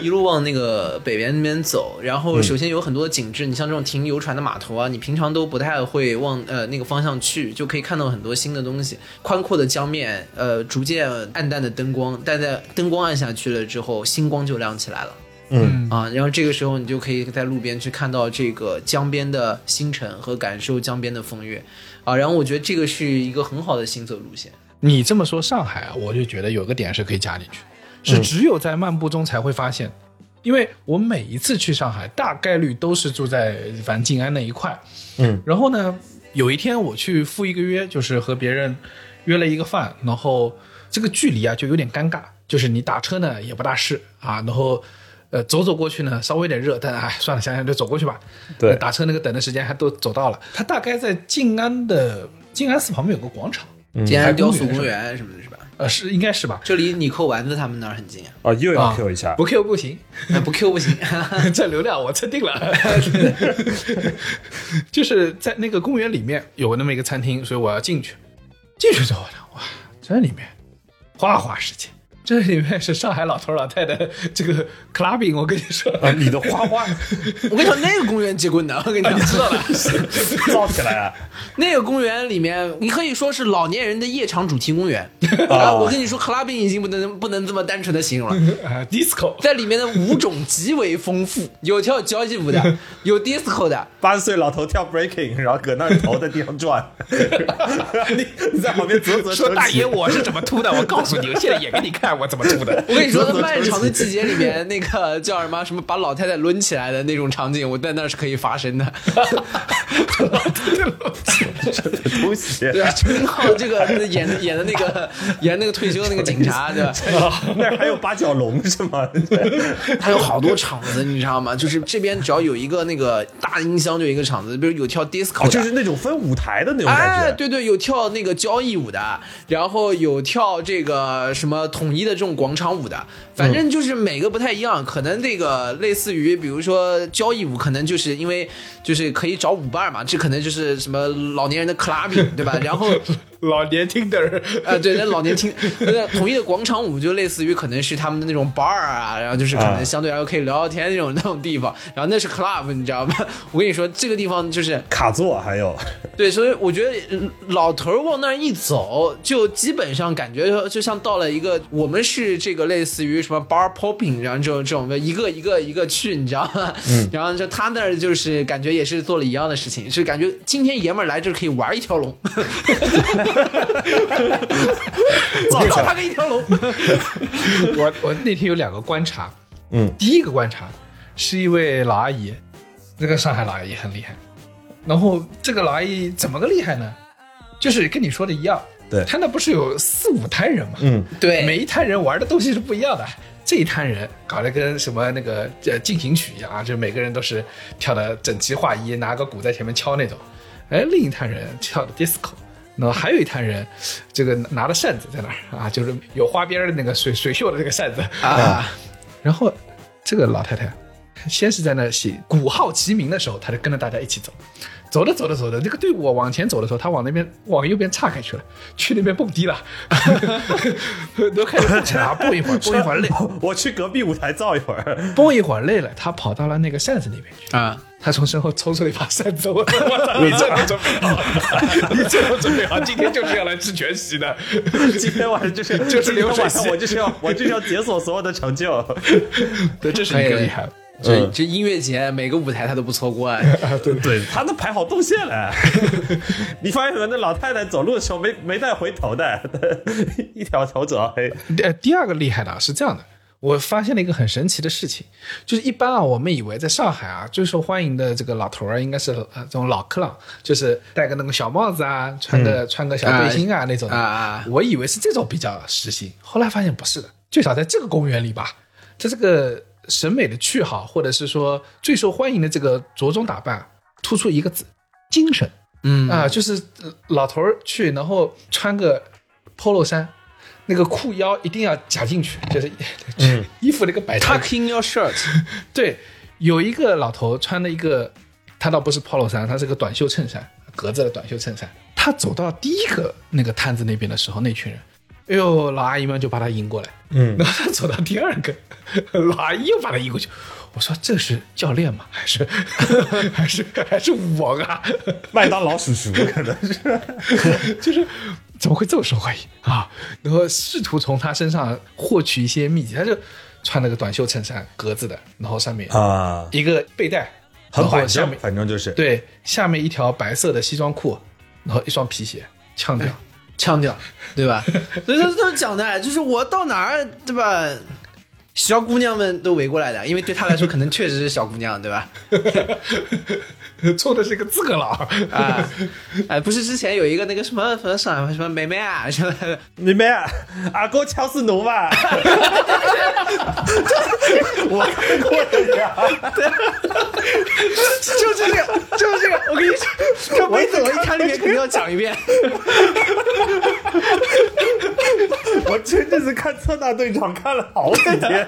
一路往那个北边那边走，然后首先有很多景致，你像这种停游船的码头啊，你平常都不太会往呃那个方向去，就可以看到很多新的东西。宽阔的江面，呃，逐渐暗淡的灯光，但在灯光暗下去了之后，星光就亮起来了。嗯啊，然后这个时候你就可以在路边去看到这个江边的星辰和感受江边的风月，啊，然后我觉得这个是一个很好的行走路线。你这么说上海啊，我就觉得有个点是可以加进去，是只有在漫步中才会发现。因为我每一次去上海，大概率都是住在反正静安那一块。嗯，然后呢，有一天我去赴一个约，就是和别人约了一个饭，然后这个距离啊就有点尴尬，就是你打车呢也不大是啊，然后呃走走过去呢稍微有点热，但哎算了，想想就走过去吧。对呃打车那个等的时间还都走到了，它大概在静安的静安寺旁边有个广场，静安雕塑公园什么的，是吧？呃是应该是吧？这离你扣丸子他们那儿很近啊，哦，又要啊 Q 一下。不 Q 不行，哎不 Q 不行。这流量我测定了，就是在那个公园里面有那么一个餐厅，所以我要进去。进去之后呢，哇，这里面花花世界，这里面是上海老头老太太这个 clubbing，我跟你说，啊，你的花花 我跟你说，那个公园结棍的，我跟你讲，知道了。造起来啊！那个公园里面，你可以说是老年人的夜场主题公园。啊，我跟你说，clubbing 已经不能不能这么单纯的形容了。啊，disco，在里面的舞种极为丰富，有跳交际舞的，有 disco 的，八十岁老头跳 breaking，然后搁那儿头在地上转，你你在旁边啧啧说大爷我是怎么秃的，我告诉你，我现在演给你看我怎么秃的。我跟你说，漫长的季节里面，那个叫什么什么把老太太抡起来的那种场景，我在那是可以发生的。东西。对啊，陈明昊这个演的演的那个演那个退休的那个警察，对吧？那儿还有八角笼是吗？他有好多场子，你知道吗？就是这边只要有一个那个大音箱，就有一个场子，比如有跳 disco 就是那种分舞台的那种感哎，觉。对对，有跳那个交谊舞的，然后有跳这个什么统一的这种广场舞的，反正就是每个不太一样。可能这个类似于，比如说交谊舞，可能就是因为就是可以找舞伴嘛，这可能就是什么老年人的 clubbing，对吧？然后老年听的人，啊，对，那老年听，那统一的广场舞就类似于可能是他们的那种 bar 啊，然后就是可能啊。相对来说可以聊聊天那种那种地方，然后那是 club，你知道吗？我跟你说，这个地方就是卡座还有，对，所以我觉得呃老头儿往那儿一走，就基本上感觉就像到了一个我们是这个类似于什么 bar popping，然后这种这种一个一个一个去，你知道吗？嗯，然后就他那儿就是感觉也是做了一样的事情，是感觉今天爷们儿来这儿可以玩一条龙，造起告他来。个一条龙。我我那天有两个观察，嗯，第一个观察是一位老阿姨，这个上海老阿姨很厉害，然后这个老阿姨怎么个厉害呢？就是跟你说的一样，对她那不是有四五摊人嘛？嗯，对每一摊人玩的东西是不一样的。这一摊人搞得跟什么那个呃进行曲一样啊，就每个人都是跳的整齐划一，拿个鼓在前面敲那种。哎，另一摊人跳的 disco，那还有一摊人，这个拿着扇子在那儿啊，就是有花边的那个水水袖的这个扇子啊。然后这个老太太先是在那写鼓号齐鸣的时候，她就跟着大家一起走。走着走着走着，这个队伍往前走的时候，她往那边往右边岔开去了，去那边蹦迪了，都开始蹦起来啊，蹦一会儿，蹦一会儿累，我去隔壁舞台造一会儿。蹦一会儿累了，她跑到了那个扇子那边去。啊，他从身后抽出了一把扇子，我 我操！你这都准备好，你这都准备好，今天就是要来吃全席的。今天晚上就是就是流水今天晚上席我就是要我就是要解锁所有的成就。对，这是一个厉害。这这音乐节每个舞台他都不错过啊。对他都排好动线了。你发现没？那老太太走路的时候没没带回头的，一条头走到黑。第，第二个厉害的啊是这样的，我发现了一个很神奇的事情，就是一般啊，我们以为在上海啊最受欢迎的这个老头儿啊，应该是呃这种老克朗，就是戴个那个小帽子啊，穿个、穿个小背心啊、那种的。啊啊我以为是这种比较时兴，后来发现不是的，最少在这个公园里吧，在这个审美的趣好，或者是说最受欢迎的这个着装打扮，突出一个字：精神。嗯。啊，就是呃老头儿去，然后穿个 polo 衫，那个裤腰一定要夹进去，就是、衣服那个摆摊。，Tuck in your shirt，对，有一个老头穿了一个，他倒不是 polo 衫，他是个短袖衬衫，格子的短袖衬衫。他走到第一个那个摊子那边的时候，那群人，哎呦，老阿姨们就把他迎过来。嗯然后他走到第二个，老阿姨又把他迎过去。我说这是教练吗？还是 还是还是我啊？麦当劳叔叔可能是。就是怎么会这么受欢迎啊？然后试图从他身上获取一些秘籍，他就穿了个短袖衬衫，格子的，然后上面啊，一个背带，很板正然后下面，反正就是。对，下面一条白色的西装裤，然后一双皮鞋，腔调。腔调，对吧？所 以这都是讲的，就是我到哪儿，对吧？小姑娘们都围过来的，因为对他来说可能确实是小姑娘，对吧？冲的是个资格佬啊，哎，不是之前有一个那个什么什么上海什么妹妹啊，什么你们阿哥敲死奴吧？我看过的呀，就是这个，就是这个，我跟你说，这杯子我一看里面肯定要讲一遍。我前阵子看侧大队长看了好几天，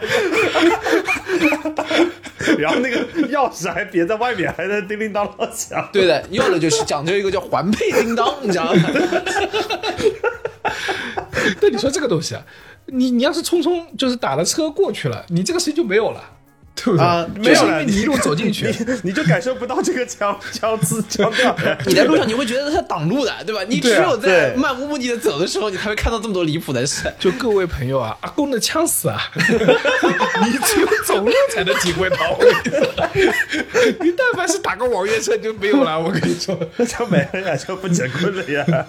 然后那个钥匙还别在外面，还在叮叮当老响。对的，要的就是讲究一个叫环佩叮当，你知道吗？但，你说这个东西啊，你你要是匆匆就是打了车过去了，你这个事情就没有了，对不对？啊就是因没有了为你一路走进去，你你就感受不到这个腔腔字腔调。你在路上你会觉得它挡路的，对吧？你只有在漫无目的的走的时候，你才会看到这么多离谱的事。就各位朋友啊，阿公的呛死啊！你只有走路才能体会到，我跟你说，你但凡是打个网约车就没有了，我跟你说。那就没了呀，就不结婚了呀。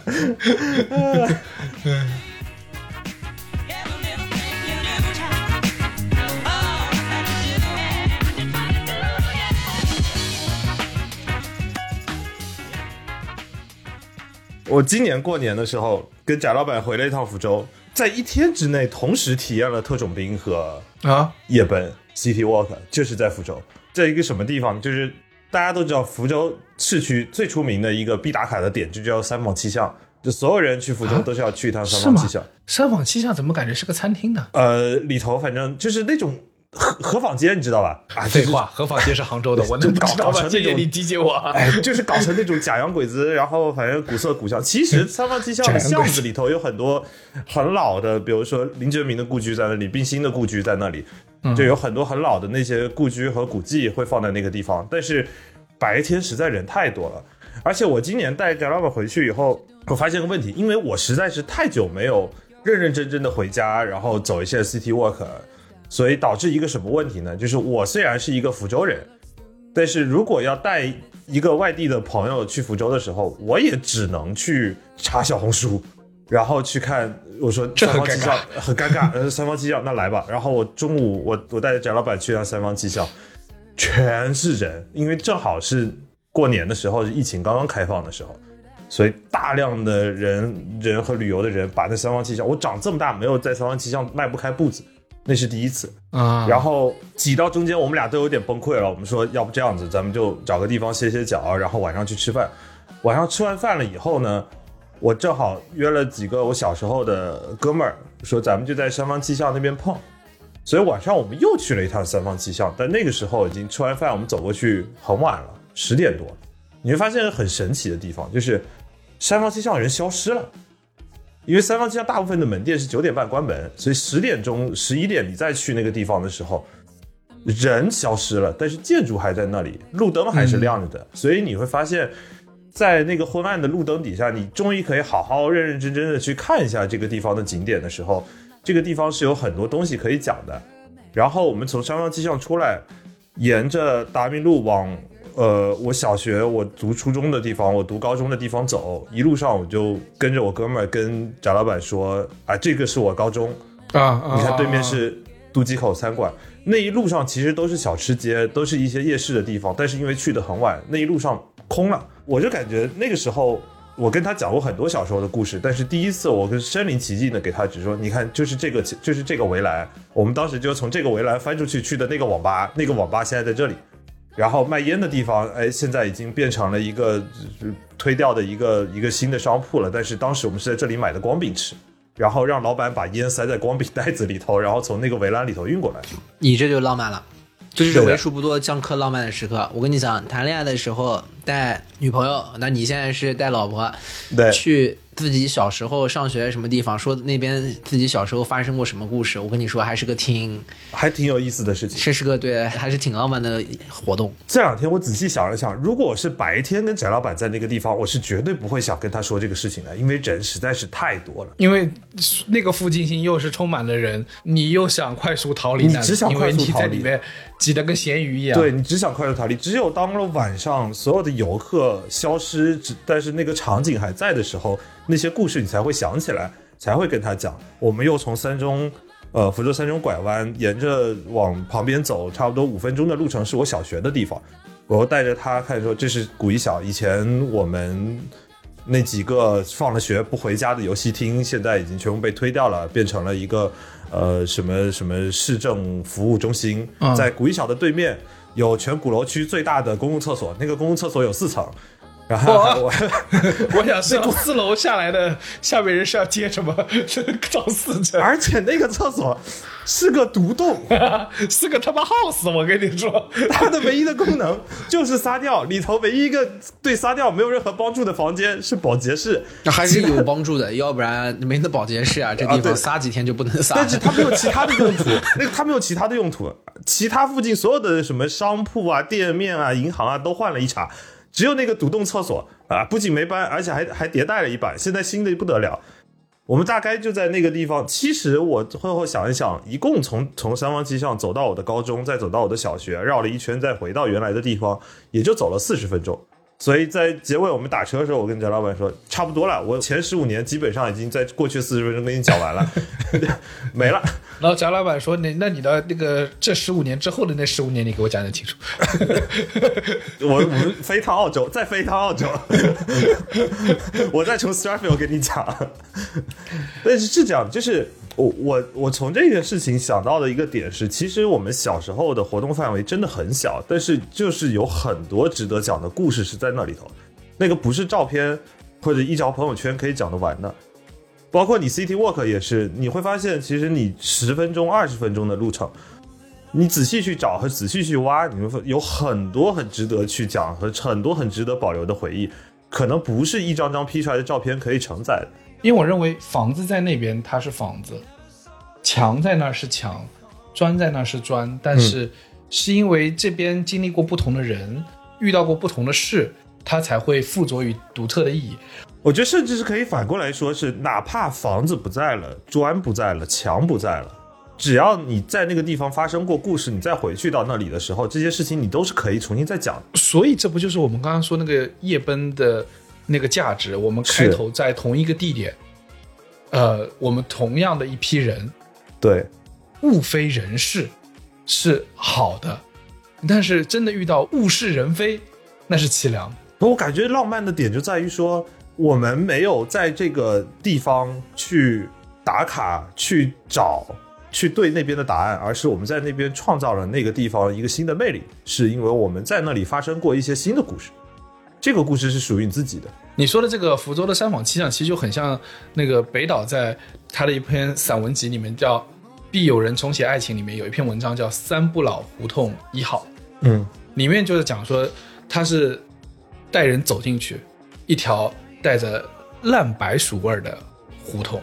Every 我今年过年的时候跟贾老板回了一趟福州，在一天之内同时体验了特种兵和啊，夜奔 City Walk，就是在福州，在一个什么地方？就是大家都知道，福州市区最出名的一个必打卡的点就叫三坊七巷，就所有人去福州都是要去一趟三坊七巷。？三坊七巷怎么感觉是个餐厅呢？呃，里头反正就是那种河河坊街，你知道吧？啊，就是废话，河坊街是杭州的，我能不搞？搞成那种你理解我啊。哎，就是搞成那种假洋鬼子，然后反正古色古香。其实三坊七巷的 巷子里头有很多很老的，比如说林觉民的故居在那里，冰心的故居在那里，就有很多很老的那些故居和古迹会放在那个地方。但是白天实在人太多了，而且我今年带贾老板回去以后，我发现个问题，因为我实在是太久没有认认真真的回家，然后走一些 city walk，所以导致一个什么问题呢？就是我虽然是一个福州人。但是如果要带一个外地的朋友去福州的时候，我也只能去查小红书，然后去看。我说这很三坊七巷很尴尬，呃，三方七校那来吧。然后我中午我我带着翟老板去趟三方七校，全是人，因为正好是过年的时候，疫情刚刚开放的时候，所以大量的人人和旅游的人把那三方七巷，我长这么大没有在三方七巷迈不开步子，那是第一次。啊，然后挤到中间，我们俩都有点崩溃了。我们说，要不这样子，咱们就找个地方歇歇脚，然后晚上去吃饭。晚上吃完饭了以后呢，我正好约了几个我小时候的哥们儿，说咱们就在三坊七巷那边碰。所以晚上我们又去了一趟三坊七巷，但那个时候已经吃完饭，我们走过去很晚了，十点多。你会发现很神奇的地方，就是三坊七巷人消失了。因为三坊七巷大部分的门店是九点半关门，所以十点钟、十一点你再去那个地方的时候，人消失了，但是建筑还在那里，路灯还是亮着的，所以你会发现，在那个昏暗的路灯底下，你终于可以好好认认真真的去看一下这个地方的景点的时候，这个地方是有很多东西可以讲的。然后我们从三坊七巷出来，沿着达明路往呃我小学、我读初中的地方、我读高中的地方走，一路上我就跟着我哥们儿跟翟老板说啊，这个是我高中，啊啊，你看对面啊是渡鸡口餐馆，那一路上其实都是小吃街，都是一些夜市的地方，但是因为去的很晚，那一路上空了。我就感觉那个时候，我跟他讲过很多小时候的故事，但是第一次我跟身临其境的给他指说，你看，就是这个，就是这个围栏，我们当时就从这个围栏翻出去去的那个网吧，那个网吧现在在这里。然后卖烟的地方，哎，现在已经变成了一个呃推掉的一个一个新的商铺了。但是当时我们是在这里买的光饼吃，然后让老板把烟塞在光饼袋子里头，然后从那个围栏里头运过来。你这就浪漫了，这就是为数不多江科浪漫的时刻。我跟你讲，谈恋爱的时候带女朋友，那你现在是带老婆，对去自己小时候上学什么地方，说那边自己小时候发生过什么故事，我跟你说，还是个挺，还挺有意思的事情。这是个对，还是挺浪漫的活动。这两天我仔细想了想，如果我是白天跟翟老板在那个地方，我是绝对不会想跟他说这个事情的，因为人实在是太多了。因为那个附近性又是充满了人，你又想快速逃离，你只想快速逃离在里面挤得跟咸鱼一样。对你只想快速逃离，只有当了晚上所有的游客消失，只但是那个场景还在的时候，那些故事你才会想起来，才会跟他讲。我们又从三中，呃，福州三中拐弯，沿着往旁边走，差不多五分钟的路程是我小学的地方。我又带着他看说，这是古一小，以前我们那几个放了学不回家的游戏厅，现在已经全部被推掉了，变成了一个呃什么什么市政服务中心，在古一小的对面有全鼓楼区最大的公共厕所，那个公共厕所有四层，然后我 我想是四楼下来的下面人是要接什么？找死者，而且那个厕所是个独栋，是个他妈 house，我跟你说，它的唯一的功能就是撒尿，里头唯一一个对撒尿没有任何帮助的房间是保洁室，那还是有帮助的，要不然没那保洁室啊，这地方撒几天就不能撒。但是它没有其他的用途，那个它没有其他的用途，其他附近所有的什么商铺啊、店面啊、银行啊都换了一茬，只有那个独栋厕所啊，不仅没搬，而且还还迭代了一版，现在新的不得了。我们大概就在那个地方。其实我最后想一想，一共从从三坊七巷走到我的高中，再走到我的小学，绕了一圈，再回到原来的地方，也就走了四十分钟。所以在结尾我们打车的时候，我跟翟老板说，差不多了，我前十五年基本上已经在过去四十分钟跟你讲完了，没了。然后翟老板说：“那那你的那个这十五年之后的那十五年，你给我讲讲清楚。我 我们飞一趟澳洲，再飞一趟澳洲，我再从 Starfield 跟你讲。但是是这样，就是我我我从这件事情想到的一个点是，其实我们小时候的活动范围真的很小，但是就是有很多值得讲的故事是在那里头，那个不是照片或者一条朋友圈可以讲得完的。包括你 City Walk 也是，你会发现，其实你十分钟、二十分钟的路程，你仔细去找和仔细去挖，你会有很多很值得去讲和很多很值得保留的回忆，可能不是一张张 P 出来的照片可以承载的。因为我认为房子在那边它是房子，墙在那儿是墙，砖在那儿是砖，但是是因为这边经历过不同的人，遇到过不同的事，它才会附着于独特的意义。我觉得甚至是可以反过来说是，哪怕房子不在了，砖不在了，墙不在了，只要你在那个地方发生过故事，你再回去到那里的时候，这些事情你都是可以重新再讲的。所以这不就是我们刚刚说那个夜奔的那个价值？我们开头在同一个地点，呃，我们同样的一批人，对，物非人是是好的，但是真的遇到物是人非，那是凄凉。我感觉浪漫的点就在于说，我们没有在这个地方去打卡、去找、去对那边的答案，而是我们在那边创造了那个地方一个新的魅力，是因为我们在那里发生过一些新的故事。这个故事是属于你自己的。你说的这个福州的三坊七巷，其实就很像那个北岛在他的一篇散文集里面叫《必有人重写爱情》里面有一篇文章叫《三不老胡同一号》，嗯，里面就是讲说他是带人走进去一条带着烂白薯味儿的胡同，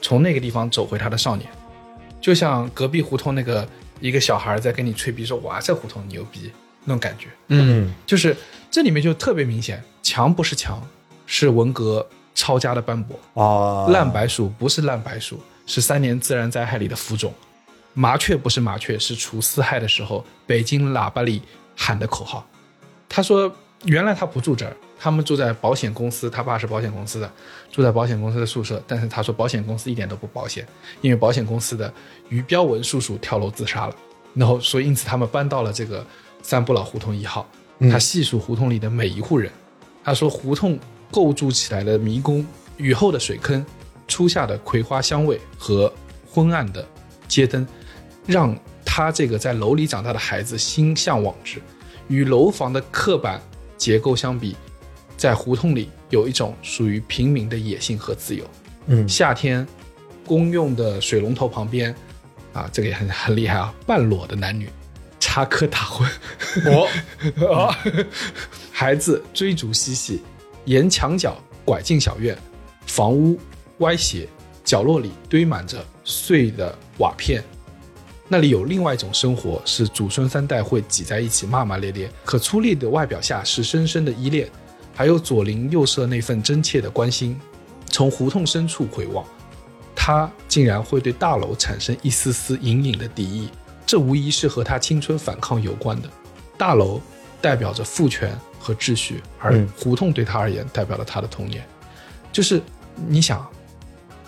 从那个地方走回他的少年，就像隔壁胡同那个一个小孩在跟你吹逼说哇这胡同牛逼那种感觉。嗯，就是这里面就特别明显，墙不是墙，是文革抄家的斑驳；啊，烂白薯不是烂白薯，是三年自然灾害里的浮肿；麻雀不是麻雀，是除四害的时候北京喇叭里喊的口号。他说，原来他不住这儿，他们住在保险公司，他爸是保险公司的，住在保险公司的宿舍。但是他说，保险公司一点都不保险，因为保险公司的于标文叔叔跳楼自杀了。然后，所以因此他们搬到了这个三不老胡同一号。他细数胡同里的每一户人，他说胡同构筑起来的迷宫、雨后的水坑、初夏的葵花香味和昏暗的街灯，让他这个在楼里长大的孩子心向往之。与楼房的刻板结构相比，在胡同里有一种属于平民的野性和自由。嗯夏天公用的水龙头旁边，啊，这个也很很厉害啊，半裸的男女插科打诨，我啊，孩子追逐嬉戏，沿墙角拐进小院，房屋歪斜，角落里堆满着碎的瓦片。那里有另外一种生活，是祖孙三代会挤在一起骂骂咧咧，可粗粝的外表下是深深的依恋，还有左邻右舍那份真切的关心。从胡同深处回望，他竟然会对大楼产生一丝丝隐隐的敌意，这无疑是和他青春反抗有关的。大楼代表着父权和秩序，而嗯胡同对他而言代表了他的童年。就是你想，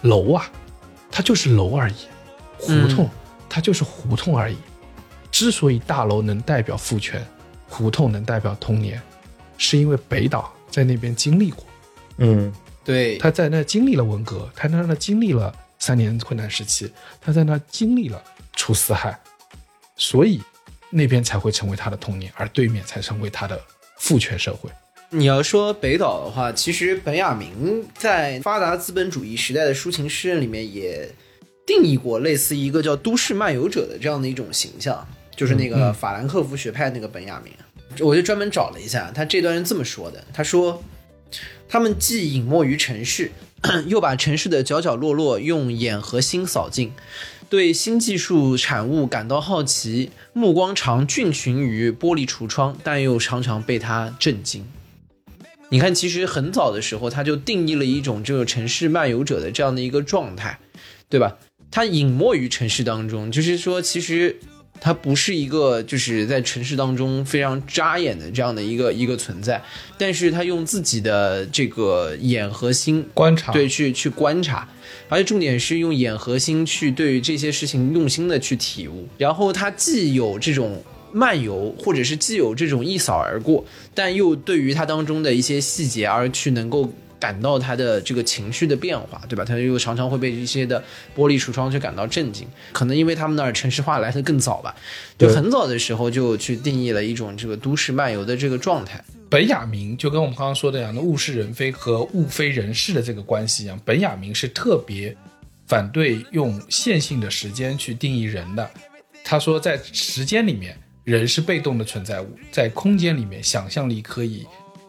楼啊，它就是楼而已；胡同，它就是胡同而已。之所以大楼能代表父权，胡同能代表童年，是因为北岛在那边经历过。嗯对，他在那经历了文革，他在那经历了三年困难时期，他在那经历了除四害，所以那边才会成为他的童年，而对面才成为他的父权社会。你要说北岛的话，其实本雅明在发达资本主义时代的抒情诗人里面也定义过类似一个叫都市漫游者的这样的一种形象，就是那个法兰克福学派那个本雅明。我就专门找了一下，他这段是这么说的：他说，他们既隐没于城市，又把城市的角角落落用眼和心扫尽，对新技术产物感到好奇，目光常俊寻于玻璃橱窗，但又常常被它震惊。你看，其实很早的时候，他就定义了一种这个城市漫游者的这样的一个状态，对吧？他隐没于城市当中，就是说，其实他不是一个就是在城市当中非常扎眼的这样的一个一个存在，但是他用自己的这个眼和心观察对，去去观察，而且重点是用眼和心去对于这些事情用心的去体悟，然后他既有这种漫游，或者是既有这种一扫而过，但又对于它当中的一些细节而去能够感到他的这个情绪的变化，对吧？他又常常会被一些的玻璃橱窗去感到震惊，可能因为他们那儿城市化来的更早吧，就很早的时候就去定义了一种这个都市漫游的这个状态。本雅明就跟我们刚刚说的一样的物是人非和物非人是的这个关系一样，本雅明是特别反对用线性的时间去定义人的。他说，在时间里面，人是被动的存在物；在空间里面，想象力可以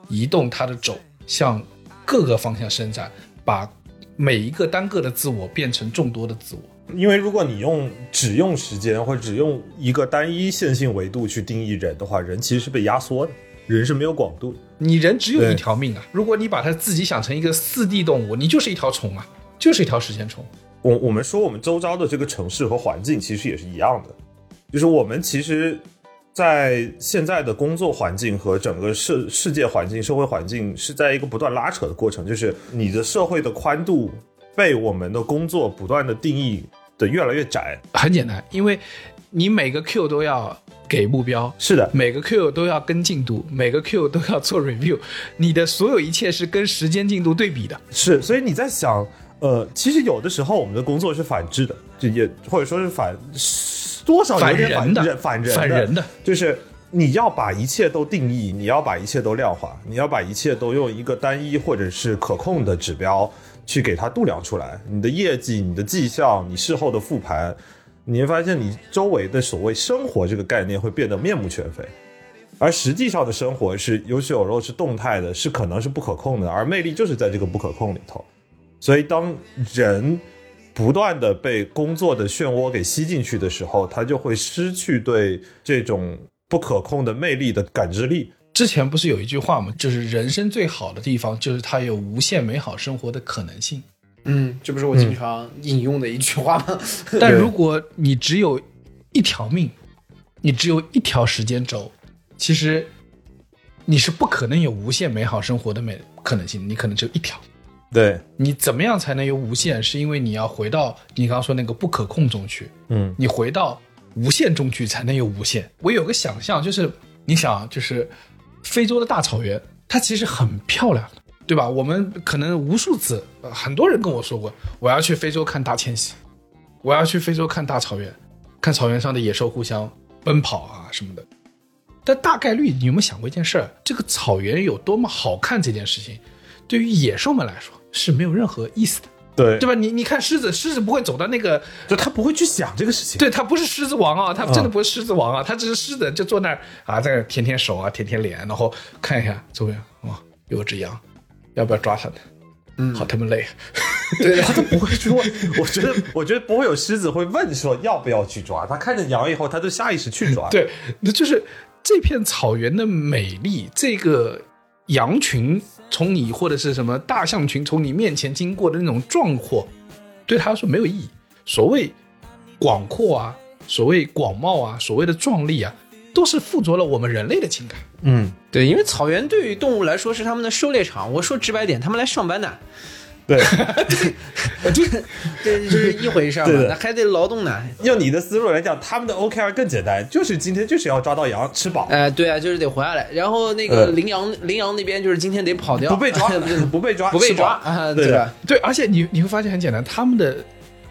移动他的肘向各个方向伸展，把每一个单个的自我变成众多的自我。因为如果你用只用时间或者只用一个单一线性维度去定义人的话，人其实是被压缩的，人是没有广度的。你人只有一条命啊！如果你把它自己想成一个四 D 动物，你就是一条虫啊，就是一条时间虫。我我们说我们周遭的这个城市和环境其实也是一样的，就是我们其实，在现在的工作环境和整个世世界环境、社会环境是在一个不断拉扯的过程，就是你的社会的宽度被我们的工作不断的定义的越来越窄。很简单，因为你每个 Q 都要给目标，是的，每个 Q 都要跟进度，每个 Q 都要做 review，你的所有一切是跟时间进度对比的。是，所以你在想，呃，其实有的时候我们的工作是反制的，就也或者说是反多少有点反人的人反人反人的，就是你要把一切都定义，你要把一切都量化，你要把一切都用一个单一或者是可控的指标去给它度量出来。你的业绩、你的绩效、你事后的复盘，你会发现你周围的所谓生活这个概念会变得面目全非。而实际上的生活是有血有肉，是动态的，是可能是不可控的，而魅力就是在这个不可控里头。所以，当人不断的被工作的漩涡给吸进去的时候，他就会失去对这种不可控的魅力的感知力。之前不是有一句话吗？就是人生最好的地方，就是它有无限美好生活的可能性。嗯，这不是我经常引用的一句话吗？但如果你只有一条命，你只有一条时间轴，其实你是不可能有无限美好生活的美可能性，你可能只有一条。对，你怎么样才能有无限？是因为你要回到你刚刚说那个不可控中去，嗯，你回到无限中去才能有无限。我有个想象，就是你想，就是非洲的大草原，它其实很漂亮的，对吧？我们可能无数次，呃很多人跟我说过，我要去非洲看大迁徙，我要去非洲看大草原，看草原上的野兽互相奔跑啊什么的。但大概率，你有没有想过一件事儿？这个草原有多么好看这件事情，对于野兽们来说是没有任何意思的，对，对吧？你你看狮子，狮子不会走到那个就他不会去想这个事情。对他不是狮子王啊，他真的不是狮子王啊，他只是狮子，就坐那儿啊，在那舔舔手啊，舔舔脸，然后看一下周围，哇，有只羊，要不要抓它呢？嗯，好他妈累。对，他都不会去问。我觉得，我觉得不会有狮子会问说要不要去抓。他看见羊以后，他就下意识去抓。对，那就是这片草原的美丽，这个羊群从你或者是什么大象群从你面前经过的那种壮阔，对他来说没有意义。所谓广阔啊，所谓广袤啊，所谓的壮丽啊，都是附着了我们人类的情感。嗯，对，因为草原对于动物来说是他们的狩猎场。我说直白点，他们来上班的，对。对这就是一回事儿嘛，那还得劳动呢。用你的思路来讲，他们的 OKR 更简单，就是今天就是要抓到羊吃饱，哎、对啊，就是得活下来。然后那个呃羚羊，羚羊那边就是今天得跑掉，不被抓不被抓，不被抓啊，对吧？对，而且你你会发现很简单，他们的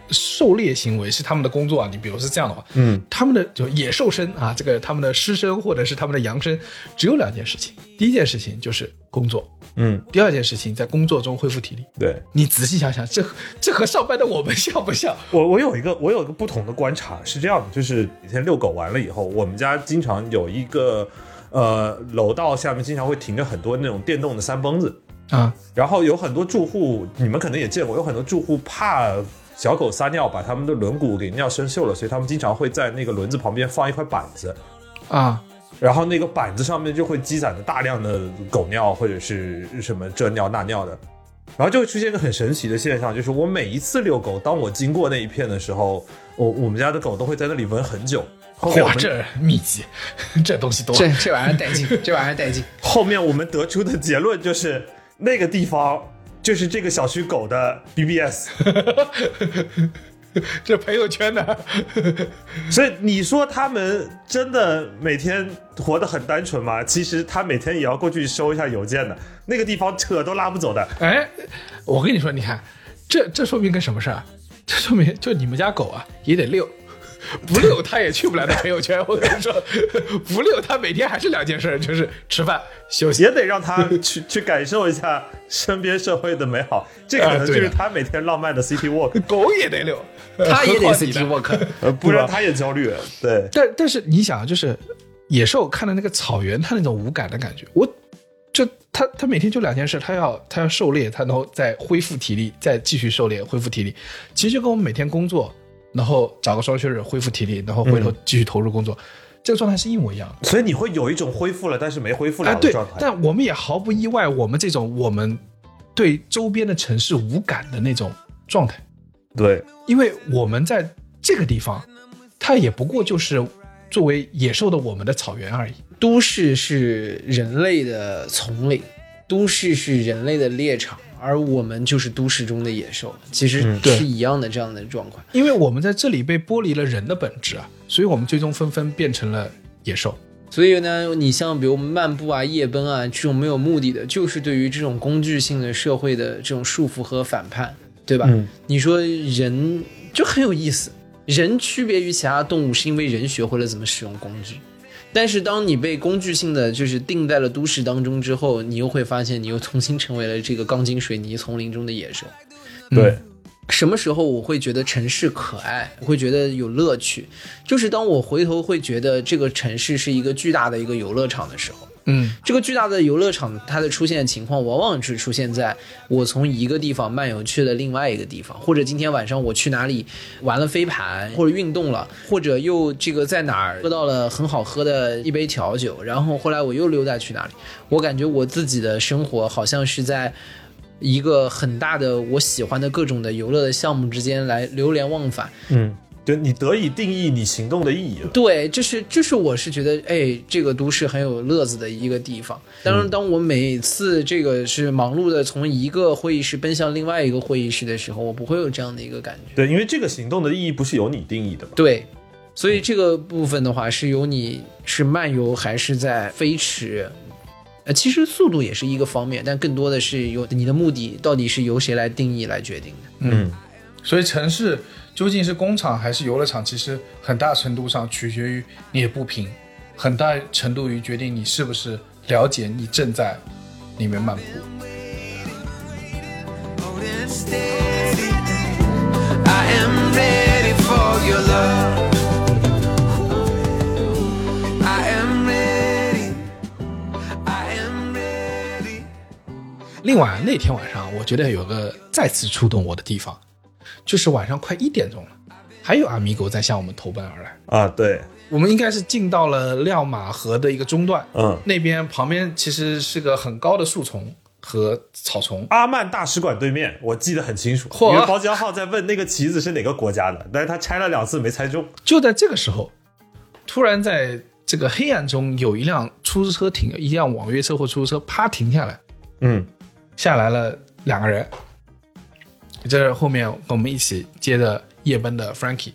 狩猎行为是他们的工作啊，你比如是这样的话，嗯，他们的就野兽身啊，这个他们的狮身或者是他们的羊身，只有两件事情。第一件事情就是工作，嗯，第二件事情在工作中恢复体力。对你仔细想想，这这和上班的我们像不像？我我有一个我有一个不同的观察是这样的，就是以前遛狗完了以后，我们家经常有一个呃楼道下面经常会停着很多那种电动的三蹦子，啊，然后有很多住户，你们可能也见过，有很多住户怕小狗撒尿把它们的轮毂给尿生锈了，所以他们经常会在那个轮子旁边放一块板子，啊，然后那个板子上面就会积攒着大量的狗尿或者是什么这尿那尿的，然后就会出现一个很神奇的现象，就是我每一次遛狗，当我经过那一片的时候，我我们家的狗都会在那里闻很久。后面哇，们这密集，这东西多。这这玩意儿带劲，这玩意儿带劲。后面我们得出的结论就是，那个地方就是这个小区狗的 BBS。这朋友圈呢？所以你说他们真的每天活得很单纯吗？其实他每天也要过去收一下邮件的，那个地方扯都拉不走的。哎，我跟你说，你看，这这说明个什么事儿？这说明就你们家狗啊也得遛，不遛它也去不了那朋友圈。我跟你说，不遛它每天还是两件事，就是吃饭休息。也得让他去 去感受一下身边社会的美好，这可能就是啊对的他每天浪漫的 City Walk，狗也得遛，他也得 City Walk，呃，不然他也焦虑。对，但但是你想，就是野兽看的那个草原，它那种无感的感觉，我就它它每天就两件事，它要它要狩猎，它然后再恢复体力，再继续狩猎，恢复体力。其实就跟我们每天工作，然后找个双休日恢复体力，然后回头继续投入工作，这个状态是一模一样的。所以你会有一种恢复了但是没恢复哎，对了的状态。，但我们也毫不意外，我们这种我们对周边的城市无感的那种状态。对，因为我们在这个地方，它也不过就是作为野兽的我们的草原而已。都市是人类的丛林，都市是人类的猎场，而我们就是都市中的野兽，其实是一样的这样的状况。因为我们在这里被剥离了人的本质啊，所以我们最终纷纷变成了野兽。所以呢，你像比如漫步啊、夜奔啊这种没有目的的，就是对于这种工具性的社会的这种束缚和反叛，对吧？嗯你说人就很有意思，人区别于其他动物是因为人学会了怎么使用工具。但是当你被工具性的就是定在了都市当中之后，你又会发现你又重新成为了这个钢筋水泥丛林中的野兽。对，什么时候我会觉得城市可爱，我会觉得有乐趣，就是当我回头会觉得这个城市是一个巨大的一个游乐场的时候。嗯，这个巨大的游乐场，它的出现情况往往是出现在我从一个地方漫游去了另外一个地方，或者今天晚上我去哪里玩了飞盘，或者运动了，或者又这个在哪儿喝到了很好喝的一杯调酒，然后后来我又溜达去哪里，我感觉我自己的生活好像是在一个很大的我喜欢的各种的游乐的项目之间来流连忘返。嗯，对你得以定义你行动的意义了。对，这是这是我是觉得，哎，这个都市很有乐子的一个地方。当然，当我每次这个是忙碌的从一个会议室奔向另外一个会议室的时候，我不会有这样的一个感觉。对，因为这个行动的意义不是由你定义的嘛。对，所以这个部分的话，是由你是漫游还是在飞驰。呃，其实速度也是一个方面，但更多的是由你的目的到底是由谁来定义来决定的。嗯，所以城市究竟是工厂还是游乐场，其实很大程度上取决于你的不平，很大程度于决定你是不是了解你正在里面漫步。另外那天晚上，我觉得有个再次触动我的地方，就是晚上快一点钟了，还有阿米狗在向我们投奔而来。啊，对，我们应该是进到了亮马河的一个中段，嗯，那边旁边其实是个很高的树丛和草丛。阿曼大使馆对面，我记得很清楚，嚯。因为包江浩在问那个旗子是哪个国家的，但是他拆了两次没猜中。就在这个时候，突然在这个黑暗中，有一辆出租车停，一辆网约车或出租车啪停下来，嗯，下来了两个人，这是后面跟我们一起接的夜班的 Frankie。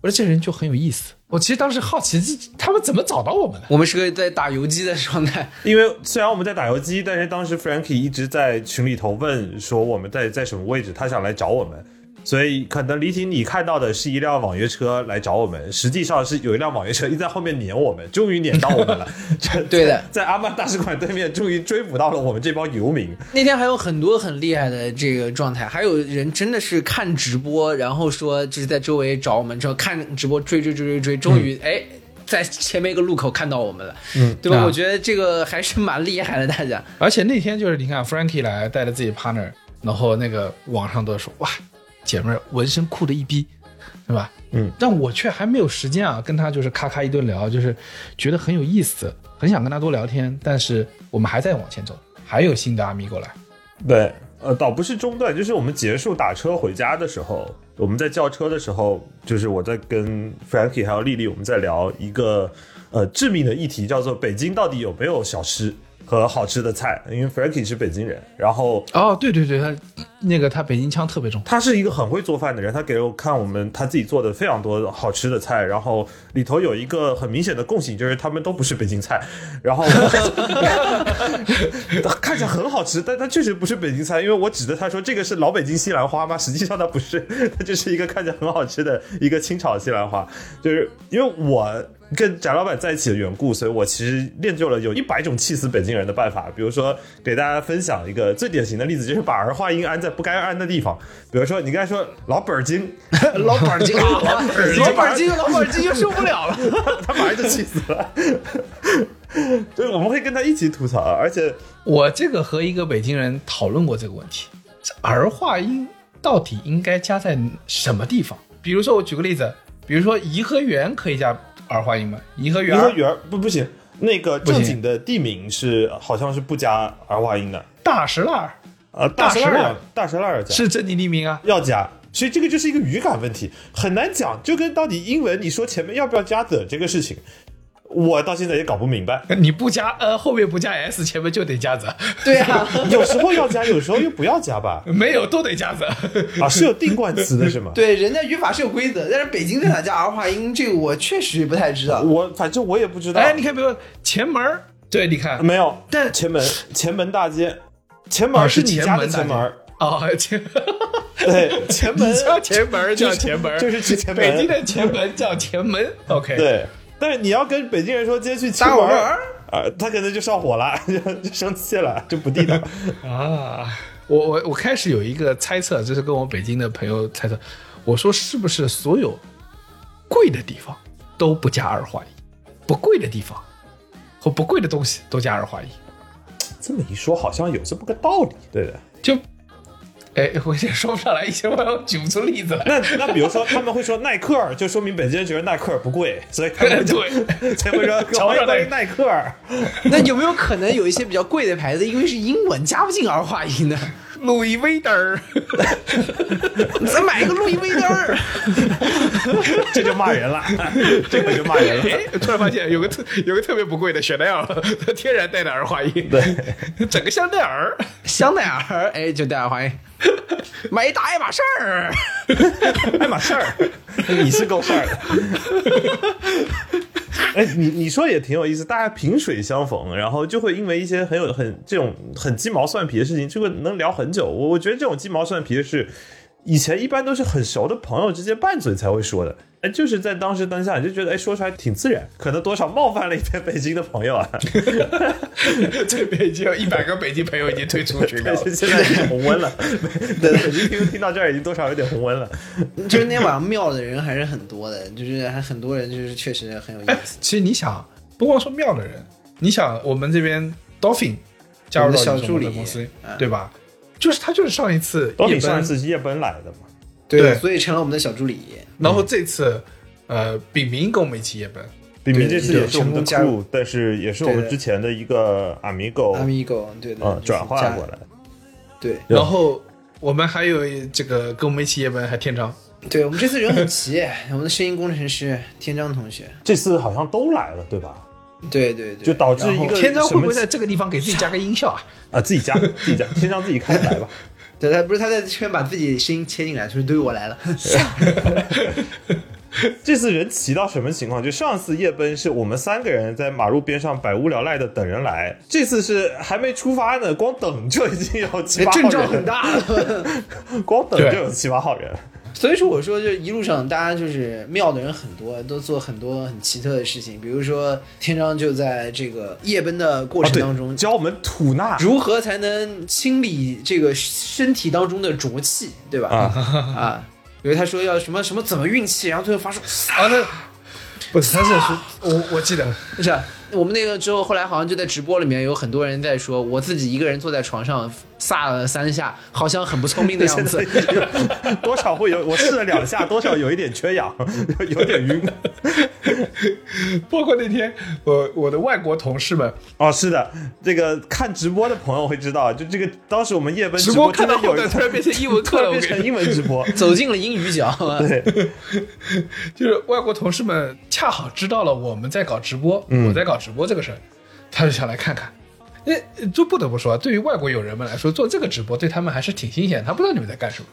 我说这人就很有意思。我其实当时好奇，这他们怎么找到我们的？我们是个在打游击的状态，因为虽然我们在打游击，但是当时 Frankie 一直在群里头问说我们在在什么位置，他想来找我们。所以可能李挺你看到的是一辆网约车来找我们，实际上是有一辆网约车一直在后面撵我们，终于撵到我们了。这 对的 在阿曼大使馆对面，终于追捕到了我们这帮游民。那天还有很多很厉害的这个状态，还有人真的是看直播，然后说就是在周围找我们，之后看直播追追追追追，终于哎。在前面一个路口看到我们了，嗯，对吧？啊我觉得这个还是蛮厉害的，大家。而且那天就是你看 Frankie 来带着自己 partner，然后那个网上都说哇，姐妹儿纹身酷的一逼，对吧？嗯，但我却还没有时间啊，跟他就是咔咔一顿聊，就是觉得很有意思，很想跟他多聊天，但是我们还在往前走，还有新的阿米过来。对，呃，倒不是中断，就是我们结束打车回家的时候，我们在叫车的时候，就是我在跟 Frankie 还有丽丽，我们在聊一个呃致命的议题，叫做北京到底有没有小吃和好吃的菜？因为 Frankie 是北京人，然后哦，对对对，他那个他北京腔特别重。他是一个很会做饭的人，他给我看我们他自己做的非常多好吃的菜，然后里头有一个很明显的共性，就是他们都不是北京菜，然后 看起来很好吃，但它确实不是北京菜，因为我指着他说这个是老北京西兰花吗？实际上它不是，它就是一个看起来很好吃的一个清炒西兰花，就是因为我。跟翟老板在一起的缘故，所以我其实练就了有一百种气死北京人的办法。比如说，给大家分享一个最典型的例子，就是把儿化音安在不该安的地方。比如说，你刚才说老本儿京，老本儿精，老板儿精，老本儿精，老板儿精就受不了了。他马上就气死了。就是我们会跟他一起吐槽，而且我这个和一个北京人讨论过这个问题，这儿化音到底应该加在什么地方？比如说，我举个例子，比如说颐和园可以加儿化音吗？颐和园儿、颐和园不不行，那个正经的地名是好像是不加儿化音的。大石烂儿呃，大大石烂儿大石烂要加，是正经地名啊。要加。所以这个就是一个语感问题，很难讲。就跟到底英文你说前面要不要加 the 这个事情，我到现在也搞不明白。你不加呃后面不加 s，前面就得加 z，对啊，有时候要加，有时候又不要加吧？没有都得加 z。啊，是有定冠词的是吗？对，人家语法是有规则，但是北京在哪加儿化音，这个我确实不太知道。我反正我也不知道。哎，你看，比如说前门儿，对，你看没有？但前门前门大街，前啊门是你家的前门哦，前对，前门叫前门儿叫就是前门儿，就是去前门北京的前门叫前门，OK，对。但是你要跟北京人说今天去前打我门儿啊，他可能就上火了，就 就生气了，就不地道。啊，我我我开始有一个猜测，就是跟我北京的朋友猜测，我说是不是所有贵的地方都不加儿化音，不贵的地方和不贵的东西都加儿化音，这么一说，好像有这么个道理。对的。就，哎，我也说不上来，一些我举不出例子来。那那比如说，他们会说耐克儿，就说明北京人觉得耐克儿不贵，所以他们就对 才会说 瞧瞧欢迎耐克儿。那有没有可能有一些比较贵的牌子，因为是英文加不进儿化音呢？路易威登儿，咱买一个路易威登儿，这就骂人了，这个就骂人了。哎，突然发现有个特有个特别不贵的雪奈尔，它天然带的儿化音，对，整个香奈儿，香奈儿，哎，就带儿化音。买一大爱马仕儿，爱马仕儿，你是够事儿的。哎，你你说也挺有意思，大家萍水相逢，然后就会因为一些很有很这种很鸡毛蒜皮的事情，就会能聊很久。我我觉得这种鸡毛蒜皮的事，以前一般都是很熟的朋友之间拌嘴才会说的。哎，就是在当时当下，你就觉得哎说出来挺自然，可能多少冒犯了一点北京的朋友啊。这边已经有一百个北京朋友已经退出群聊了。现在已经红温了，对北京听听到这儿已经多少有点红温了。就是那天晚上庙的人还是很多的，就是还很多人，就是确实很有意思。其实你想，不光说庙的人，你想我们这边 Dolphin 加入到我们的小助理的公司嗯，对吧？就是他就是上一次夜到底上一，次是夜奔来的嘛？对所以成了我们的小助理。然后这次呃炳明跟我们一起夜奔，炳明这次也是我们的成功加入 crew，但是也是我们之前的一个 amigo，Amigo，对的，嗯转化过来。对对然后我们还有这个跟我们一起夜奔还天章，对，我们这次人很齐，我们的声音工程师天章同学，这次好像都来了，对吧？对对对，就导致一个天章会不会在这个地方给自己加个音效啊？啊自己加自己加，天章自己开来吧。对他不是他在这边把自己声音切进来，说对我来了，这次人齐到什么情况？就上次夜奔是我们三个人在马路边上百无聊赖的等人来，这次是还没出发呢，光等就已经有七八号人，阵仗很大了。光等就有七八号人。所以说，我说就一路上大家就是妙的人很多，都做很多很奇特的事情。比如说，天章就在这个夜奔的过程当中，教我们吐纳如何才能清理这个身体当中的浊气，对吧？啊，啊，比如他说要什么什么怎么运气，然后最后发出啊，那不是，他是说，我我记得，不是我们那个之后，后来好像就在直播里面有很多人在说，我自己一个人坐在床上撒了三下，好像很不聪明的样子。多少会有，我试了两下，多少有一点缺氧，有点晕。包括那天我我的外国同事们哦，是的，这个看直播的朋友会知道，就这个当时我们夜奔直播播看到后真的有一突然变成英文突然变成英文直播，走进了英语角，对，就是外国同事们恰好知道了我们在搞直播，我在搞直播这个事儿，他就想来看看。哎，就不得不说，对于外国友人们来说，做这个直播对他们还是挺新鲜。他不知道你们在干什么，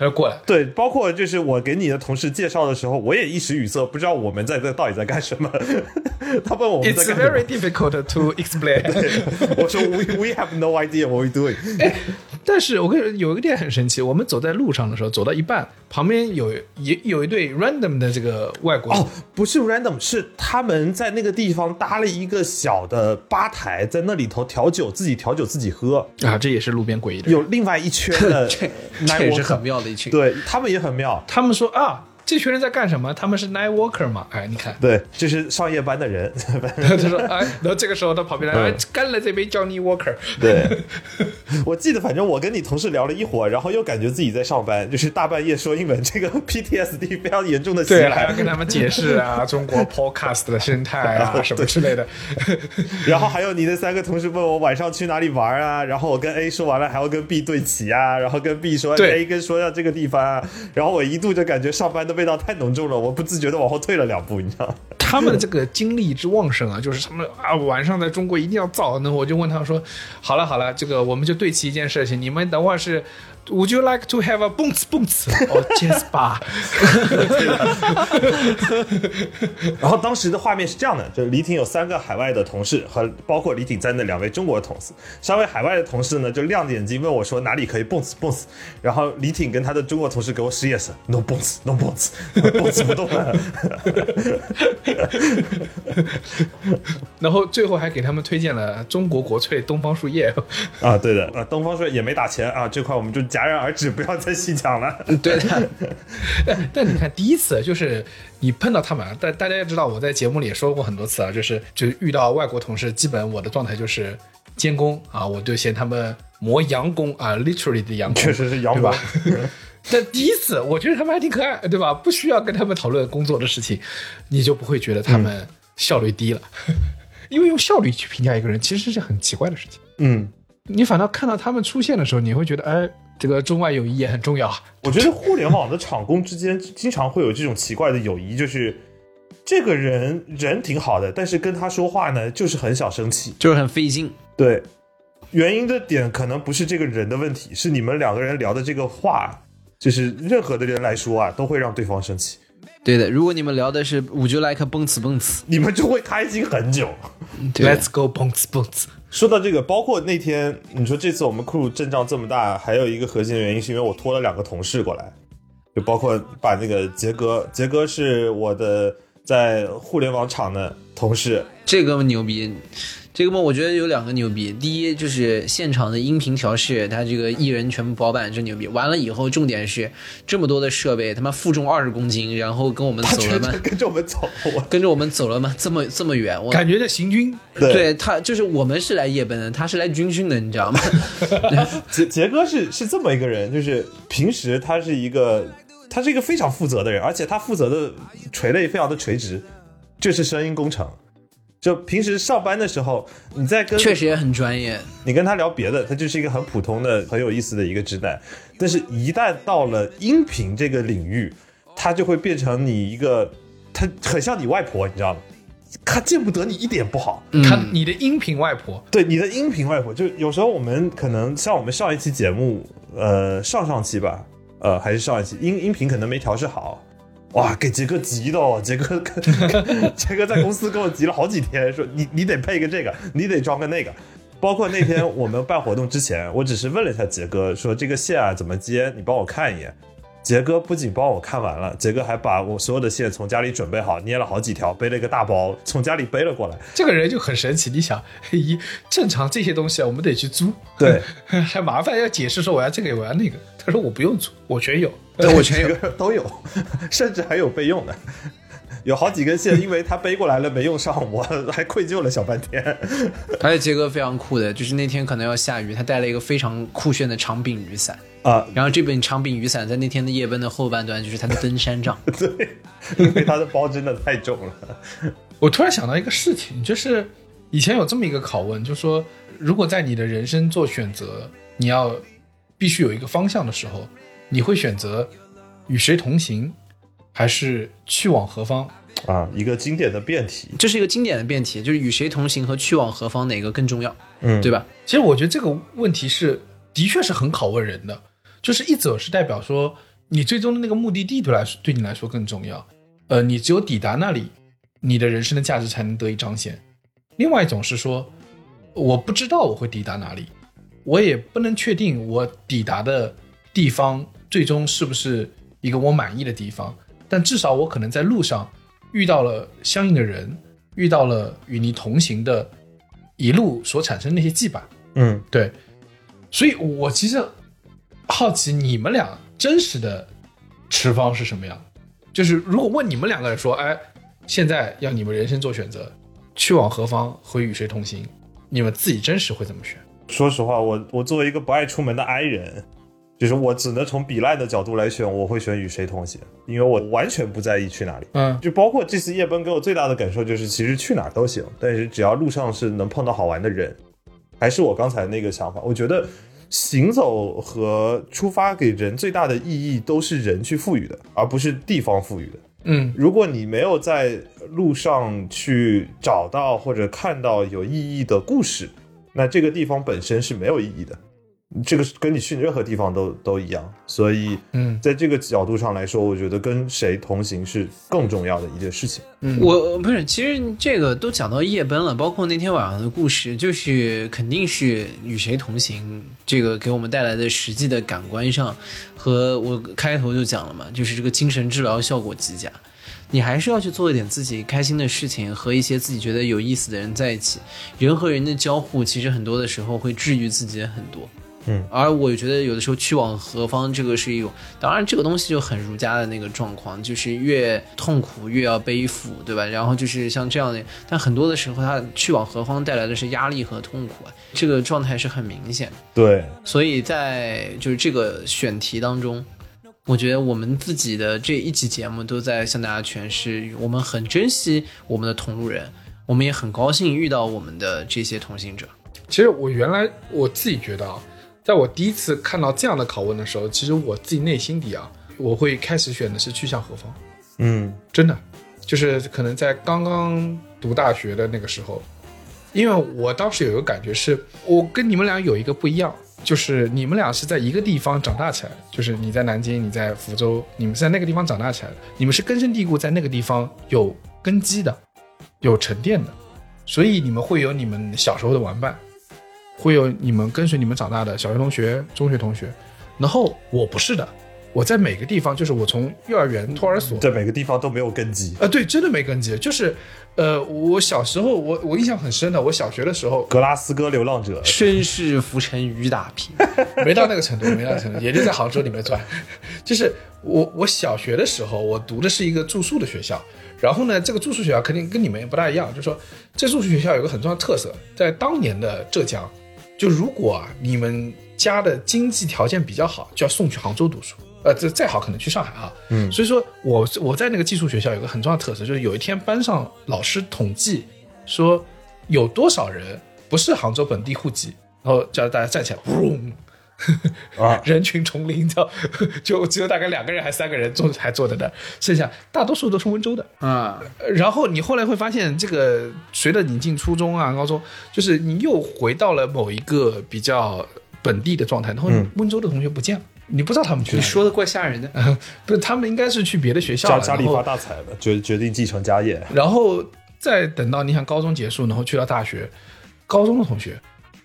他就过来。对，包括就是我给你的同事介绍的时候，我也一时语塞，不知道我们在这到底在干什么。他问我们在 It's very，difficult to explain。我说 We we have no idea what we doing。但是我跟你说，有一个点很神奇，我们走在路上的时候，走到一半，旁边有也有一对 random 的这个外国人哦，不是 random，是他们在那个地方搭了一个小的吧台，在那里头调酒，自己调酒自己喝。啊，这也是路边诡异的。有另外一圈的这这也是很妙的对他们也很妙。他们说啊，这群人在干什么？他们是 night worker 嘛？哎，你看，对，就是上夜班的人。他说哎，然后这个时候他跑边来，哎嗯，干了这杯 Johnny Walker。对，我记得，反正我跟你同事聊了一会儿，然后又感觉自己在上班，就是大半夜说英文，这个 PTSD 非常严重的袭对，还要。跟他们解释啊，中国 podcast 的生态啊，什么之类的。然后还有你的三个同事问我晚上去哪里玩啊，然后我跟 A 说完了，还要跟 B 对齐啊，然后跟 B 说对 A 跟说要这个地方啊，然后我一度就感觉上班的味道太浓重了，我不自觉的往后退了两步，你知道？他们的这个精力之旺盛啊，就是他们啊，晚上在中国一定要造。那我就问他说，好了好了，这个我们就对齐一件事情，你们等会儿是。Would you like to have a bounce bounce？哦，yes 吧。然后当时的画面是这样的，就是李挺有三个海外的同事和包括李挺在内两位中国的同事，三位海外的同事呢就亮着眼睛问我说哪里可以蹦死蹦死，然后李挺跟他的中国同事给我使眼神，no 蹦死 no 蹦死，蹦死不动了。然后最后还给他们推荐了中国国粹东方树叶。啊，对的，啊，东方树叶也没打钱啊，这块我们就戛然而止，不要再细讲了。对 的，但你看，第一次就是你碰到他们，但大家也知道，我在节目里也说过很多次啊，就是就遇到外国同事，基本我的状态就是监工啊，我就嫌他们磨洋工啊，literally 的洋工，确实是洋对工吧？但第一次，我觉得他们还挺可爱，对吧？不需要跟他们讨论工作的事情，你就不会觉得他们效率低了。因为用效率去评价一个人，其实是很奇怪的事情。嗯，你反倒看到他们出现的时候，你会觉得，哎，这个中外友谊也很重要啊。我觉得互联网的厂工之间经常会有这种奇怪的友谊，就是这个人人挺好的，但是跟他说话呢，就是很想生气。就是很费劲。对，原因的点可能不是这个人的问题，是你们两个人聊的这个话，就是任何的人来说啊，都会让对方生气，对的，如果你们聊的是 Would you like a 蹦次蹦次，你们就会开心很久。Let's go bounce bounce。说到这个，包括那天你说这次我们 crew 阵仗这么大，还有一个核心的原因是因为我拖了两个同事过来，就包括把那个杰哥，杰哥是我的在互联网厂的同事，这哥们牛逼。这个梦，我觉得有两个牛逼。第一就是现场的音频调试，他这个艺人全部包办，真牛逼。完了以后，重点是这么多的设备，他妈负重二十公斤，然后跟我们走了吗？跟着我们走，我跟着我们走了吗？这么这么远，我感觉在行军，对对他就是我们是来夜奔的，他是来军训的，你知道吗？杰杰哥是是这么一个人，就是平时他是一个他是一个非常负责的人，而且他负责的垂类非常的垂直，就是声音工程。就平时上班的时候，你在跟确实也很专业。你跟他聊别的，他就是一个很普通的、很有意思的一个直男。但是，一旦到了音频这个领域，他就会变成你一个，他很像你外婆，你知道吗？他见不得你一点不好。他你的音频外婆，对你的音频外婆，就有时候我们可能像我们上一期节目，呃，上上期吧，呃，还是上一期音音频可能没调试好，哇，给杰哥急的哦，杰哥 杰哥在公司跟我急了好几天，说你你得配个这个，你得装个那个。包括那天我们办活动之前，我只是问了一下杰哥，说这个线啊怎么接，你帮我看一眼。杰哥不仅帮我看完了，杰哥还把我所有的线从家里准备好，捏了好几条，背了一个大包，从家里背了过来。这个人就很神奇。你想，一正常这些东西啊，我们得去租，对，还麻烦要解释说我要这个我要那个。他说我不用租，我全有。对 我全有都有，甚至还有备用的。有好几根线，因为他背过来了没用上，我还愧疚了小半天。而且杰哥非常酷的，就是那天可能要下雨，他带了一个非常酷炫的长柄雨伞。啊，然后这本长柄雨伞在那天的夜奔的后半段就是他的登山杖。对，因为他的包真的太重了。我突然想到一个事情，就是以前有这么一个拷问，就说如果在你的人生做选择，你要必须有一个方向的时候，你会选择与谁同行，还是去往何方？啊，一个经典的辩题。这是一个经典的辩题，就是与谁同行和去往何方哪个更重要，嗯，对吧？其实我觉得这个问题是的确是很拷问人的，就是一则是代表说你最终的那个目的地对来说对你来说更重要，呃，你只有抵达那里，你的人生的价值才能得以彰显。另外一种是说，我不知道我会抵达哪里，我也不能确定我抵达的地方最终是不是一个我满意的地方，但至少我可能在路上遇到了相应的人，遇到了与你同行的一路所产生的那些羁绊。嗯，对，所以我其实好奇你们俩真实的持方是什么样。就是如果问你们两个人说，哎，现在要你们人生做选择，去往何方和与谁同行，你们自己真实会怎么选？说实话，我我作为一个不爱出门的 i 人，就是我只能从比烂的角度来选，我会选与谁同行，因为我完全不在意去哪里。嗯就包括这次夜奔给我最大的感受就是，其实去哪儿都行，但是只要路上是能碰到好玩的人，还是我刚才那个想法。我觉得行走和出发给人最大的意义都是人去赋予的，而不是地方赋予的。嗯如果你没有在路上去找到或者看到有意义的故事，那这个地方本身是没有意义的。这个是跟你去任何地方都都一样，所以，嗯在这个角度上来说，我觉得跟谁同行是更重要的一件事情。嗯，我不是，其实这个都讲到夜奔了，包括那天晚上的故事，就是肯定是与谁同行，这个给我们带来的实际的感官上，和我开头就讲了嘛，就是这个精神治疗效果极佳。你还是要去做一点自己开心的事情，和一些自己觉得有意思的人在一起。人和人的交互，其实很多的时候会治愈自己很多。嗯，而我觉得有的时候去往何方，这个是一种，当然这个东西就很儒家的那个状况，就是越痛苦越要背负，对吧？然后就是像这样的，但很多的时候，他去往何方带来的是压力和痛苦啊，这个状态是很明显的。对，所以在就是这个选题当中，我觉得我们自己的这一期节目都在向大家诠释，我们很珍惜我们的同路人，我们也很高兴遇到我们的这些同行者。其实我原来我自己觉得啊，在我第一次看到这样的拷问的时候，其实我自己内心底啊，我会开始选的是去向何方。嗯真的，就是可能在刚刚读大学的那个时候，因为我当时有一个感觉是，我跟你们俩有一个不一样，就是你们俩是在一个地方长大起来的，就是你在南京，你在福州，你们是在那个地方长大起来的，你们是根深蒂固在那个地方有根基的，有沉淀的，所以你们会有你们小时候的玩伴，会有你们跟随你们长大的小学同学、中学同学，然后我不是的。我在每个地方，就是我从幼儿园、托儿所，在每个地方都没有根基。啊，对，真的没根基。就是，呃，我小时候，我我印象很深的，我小学的时候格拉斯哥流浪者，身世浮沉雨打萍，没到那个程度，没到那个程度，也就在杭州里面转。就是我我小学的时候，我读的是一个住宿的学校，然后呢，这个住宿学校肯定跟你们也不大一样，就是说这住宿学校有个很重要的特色，在当年的浙江，就如果啊你们家的经济条件比较好，就要送去杭州读书。呃，这再好可能去上海啊，嗯，所以说我我在那个寄宿学校有个很重要的特色，就是有一天班上老师统计说有多少人不是杭州本地户籍，然后叫大家站起来，嗡，啊 人群丛林，叫 就只有大概两个人还三个人坐还坐在那儿，剩下大多数都是温州的。啊，呃然后你后来会发现，这个随着你进初中啊、高中，就是你又回到了某一个比较本地的状态，然后温州的同学不见了。你不知道他们去哪里。你说的怪吓人的。不是，他们应该是去别的学校了，家家里发大财了，决决定继承家业。然后再等到你想高中结束，然后去到大学，高中的同学，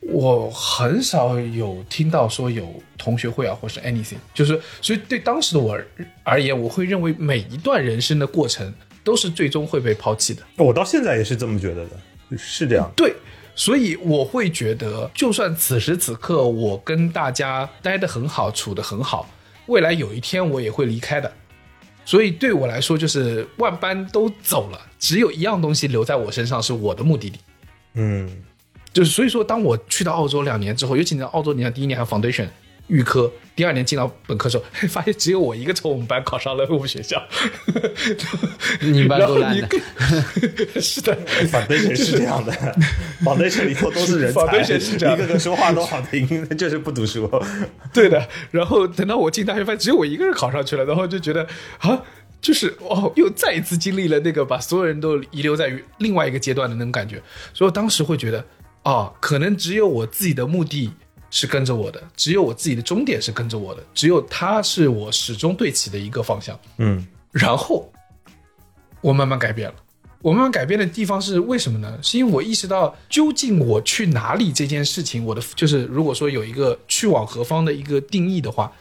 我很少有听到说有同学会啊，或是 anything，就是所以对当时的我而言，我会认为每一段人生的过程都是最终会被抛弃的。我到现在也是这么觉得的，是这样。对，所以我会觉得，就算此时此刻我跟大家待得很好，处得很好，未来有一天我也会离开的。所以对我来说，就是万般都走了，只有一样东西留在我身上，是我的目的地。嗯，就是所以说，当我去到澳洲两年之后，尤其你在澳洲，你看第一年还有 foundation 预科，第二年进到本科的时候，发现只有我一个从我们班考上了我们学校，你们班然后够烂的 是的，foundation 是这样的，foundation 里头都是人才 Foundation 是这样一个个说话都好听，就是不读书。对的。然后等到我进大学，发现只有我一个人考上去了，然后就觉得啊。就是哦，又再一次经历了那个把所有人都遗留在于另外一个阶段的那种感觉，所以我当时会觉得，哦，可能只有我自己的目的是跟着我的，只有我自己的终点是跟着我的，只有它是我始终对齐的一个方向。嗯，然后我慢慢改变了。我慢慢改变的地方是为什么呢？是因为我意识到，究竟我去哪里这件事情，我的就是如果说有一个去往何方的一个定义的话，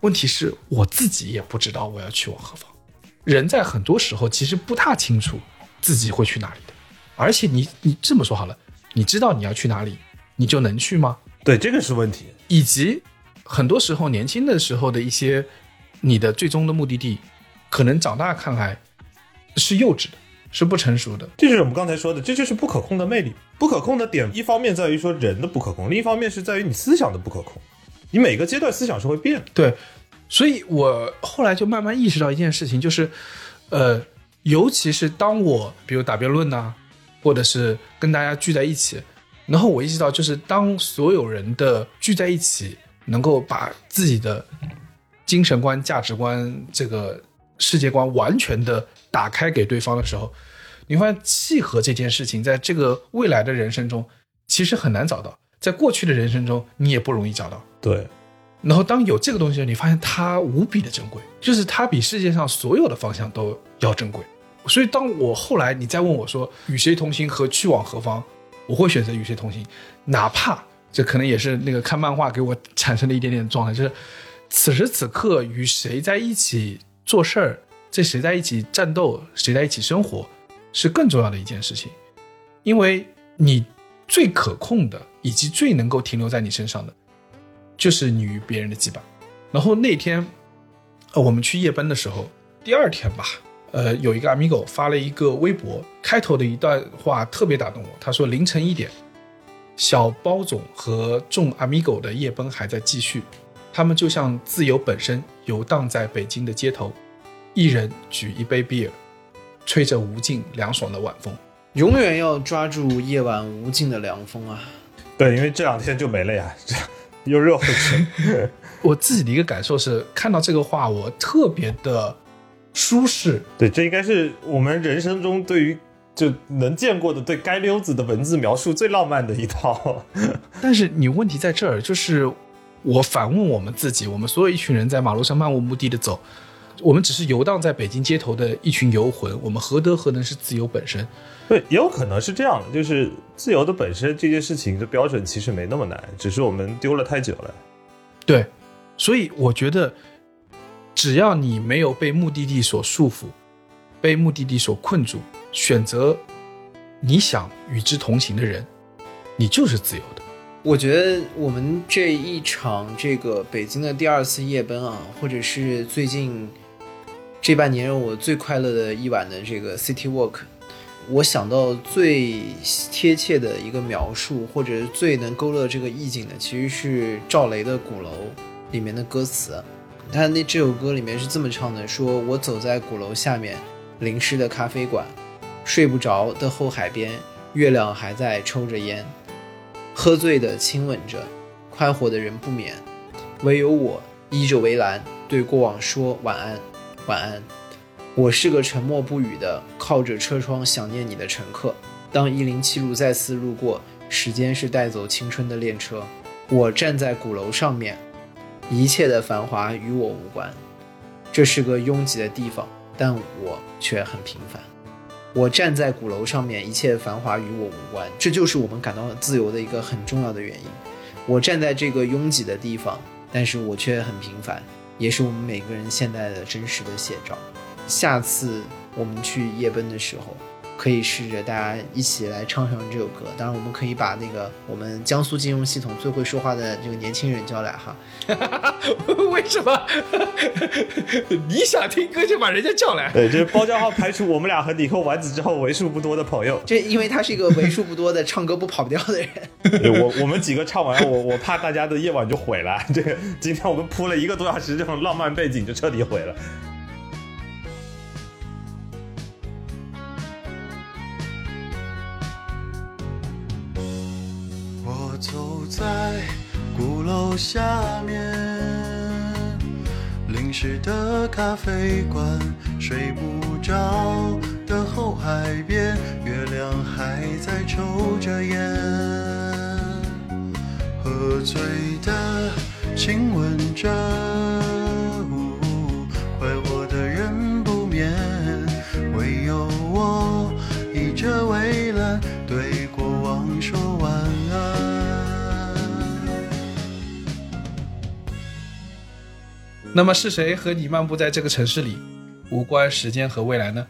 问题是我自己也不知道我要去往何方。人在很多时候其实不大清楚自己会去哪里的，而且你你这么说好了，你知道你要去哪里，你就能去吗？对，这个是问题。以及很多时候年轻的时候的一些你的最终的目的地，可能长大看来是幼稚的，是不成熟的。这就是我们刚才说的，这就是不可控的魅力。不可控的点，一方面在于说人的不可控，另一方面是在于你思想的不可控。你每个阶段思想是会变的。对，所以我后来就慢慢意识到一件事情，就是，呃，尤其是当我比如打辩论呐、或者是跟大家聚在一起，然后我意识到，就是当所有人的聚在一起，能够把自己的精神观、价值观、这个世界观完全的打开给对方的时候，你发现契合这件事情，在这个未来的人生中，其实很难找到，在过去的人生中，你也不容易找到。对，然后当有这个东西，你发现它无比的珍贵，就是它比世界上所有的方向都要珍贵。所以当我后来你再问我说与谁同行和去往何方，我会选择与谁同行，哪怕这可能也是那个看漫画给我产生的一点点状态，就是此时此刻与谁在一起做事儿，这谁在一起战斗，谁在一起生活，是更重要的一件事情，因为你最可控的以及最能够停留在你身上的。就是你与别人的羁绊。然后那天，呃，我们去夜奔的时候，第二天吧，呃，有一个 amigo 发了一个微博，开头的一段话特别打动我。他说：“凌晨一点，小包总和众 amigo 的夜奔还在继续，他们就像自由本身，游荡在北京的街头，一人举一杯 beer，吹着无尽凉爽的晚风。永远要抓住夜晚无尽的凉风啊！对，因为这两天就没了呀，这又热回去。我自己的一个感受是，看到这个话，我特别的舒适，对，这应该是我们人生中对于就能见过的对街溜子的文字描述最浪漫的一套。但是你问题在这儿，就是我反问我们自己，我们所有一群人在马路上漫无目的的走，我们只是游荡在北京街头的一群游魂，我们何德何能是自由本身？对，也有可能是这样的，就是自由的本身这件事情的标准其实没那么难，只是我们丢了太久了。对，所以我觉得，只要你没有被目的地所束缚，被目的地所困住，选择你想与之同行的人，你就是自由的。我觉得我们这一场这个北京的第二次夜奔啊，或者是最近这半年让我最快乐的一晚的这个 City Walk，我想到最贴切的一个描述，或者最能勾勒这个意境的，其实是赵雷的《鼓楼》里面的歌词。他那这首歌里面是这么唱的：说我走在鼓楼下面淋湿的咖啡馆，睡不着的后海边，月亮还在抽着烟。喝醉的亲吻着，快活的人不眠，唯有我依着围栏对过往说晚安，晚安。我是个沉默不语的，靠着车窗想念你的乘客。当一零七路再次路过，时间是带走青春的列车。我站在鼓楼上面，一切的繁华与我无关。这是个拥挤的地方，但我却很平凡。我站在鼓楼上面，一切繁华与我无关。这就是我们感到自由的一个很重要的原因。我站在这个拥挤的地方，但是我却很平凡，也是我们每个人现在的真实的写照。下次我们去夜奔的时候，可以试着大家一起来唱唱这首歌。当然，我们可以把那个我们江苏金融系统最会说话的这个年轻人叫来哈。为什么？你想听歌就把人家叫来。对，就是包浆号排除我们俩和李扣丸子之后为数不多的朋友。这因为他是一个为数不多的唱歌不跑调的人。对我我们几个唱完，我我怕大家的夜晚就毁了。这个今天我们铺了一个多小时这种浪漫背景就彻底毁了。下面，淋湿的咖啡馆，睡不着的后海边，月亮还在抽着烟，喝醉的亲吻着，呜快活的人不眠，唯有我倚着围那么是谁和你漫步在这个城市里，无关时间和未来呢？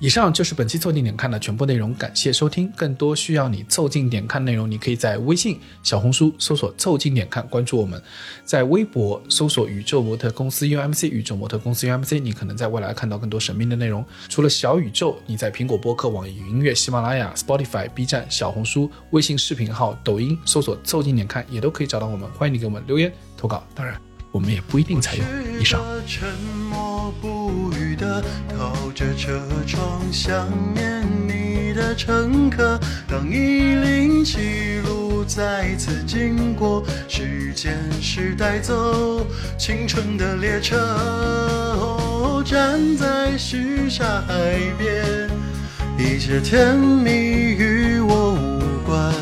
以上就是本期凑近点看的全部内容，感谢收听。更多需要你凑近点看内容，你可以在微信、小红书搜索“凑近点看”，关注我们；在微博搜索“宇宙模特公司 UMC”，宇宙模特公司 UMC，你可能在未来看到更多神秘的内容。除了小宇宙，你在苹果播客、网易云音乐、喜马拉雅、Spotify、B 站、小红书、微信视频号、抖音搜索“凑近点看”，也都可以找到我们。欢迎你给我们留言投稿，当然我们也不一定采用。以上。沉默不语的靠着车窗，想念你的乘客。当一零七路再次经过，时间是带走青春的列车。哦站在什刹海边，一切甜蜜与我无关。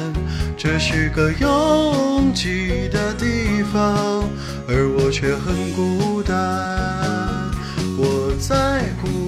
这是个拥挤的地方，而我却很孤单。我在孤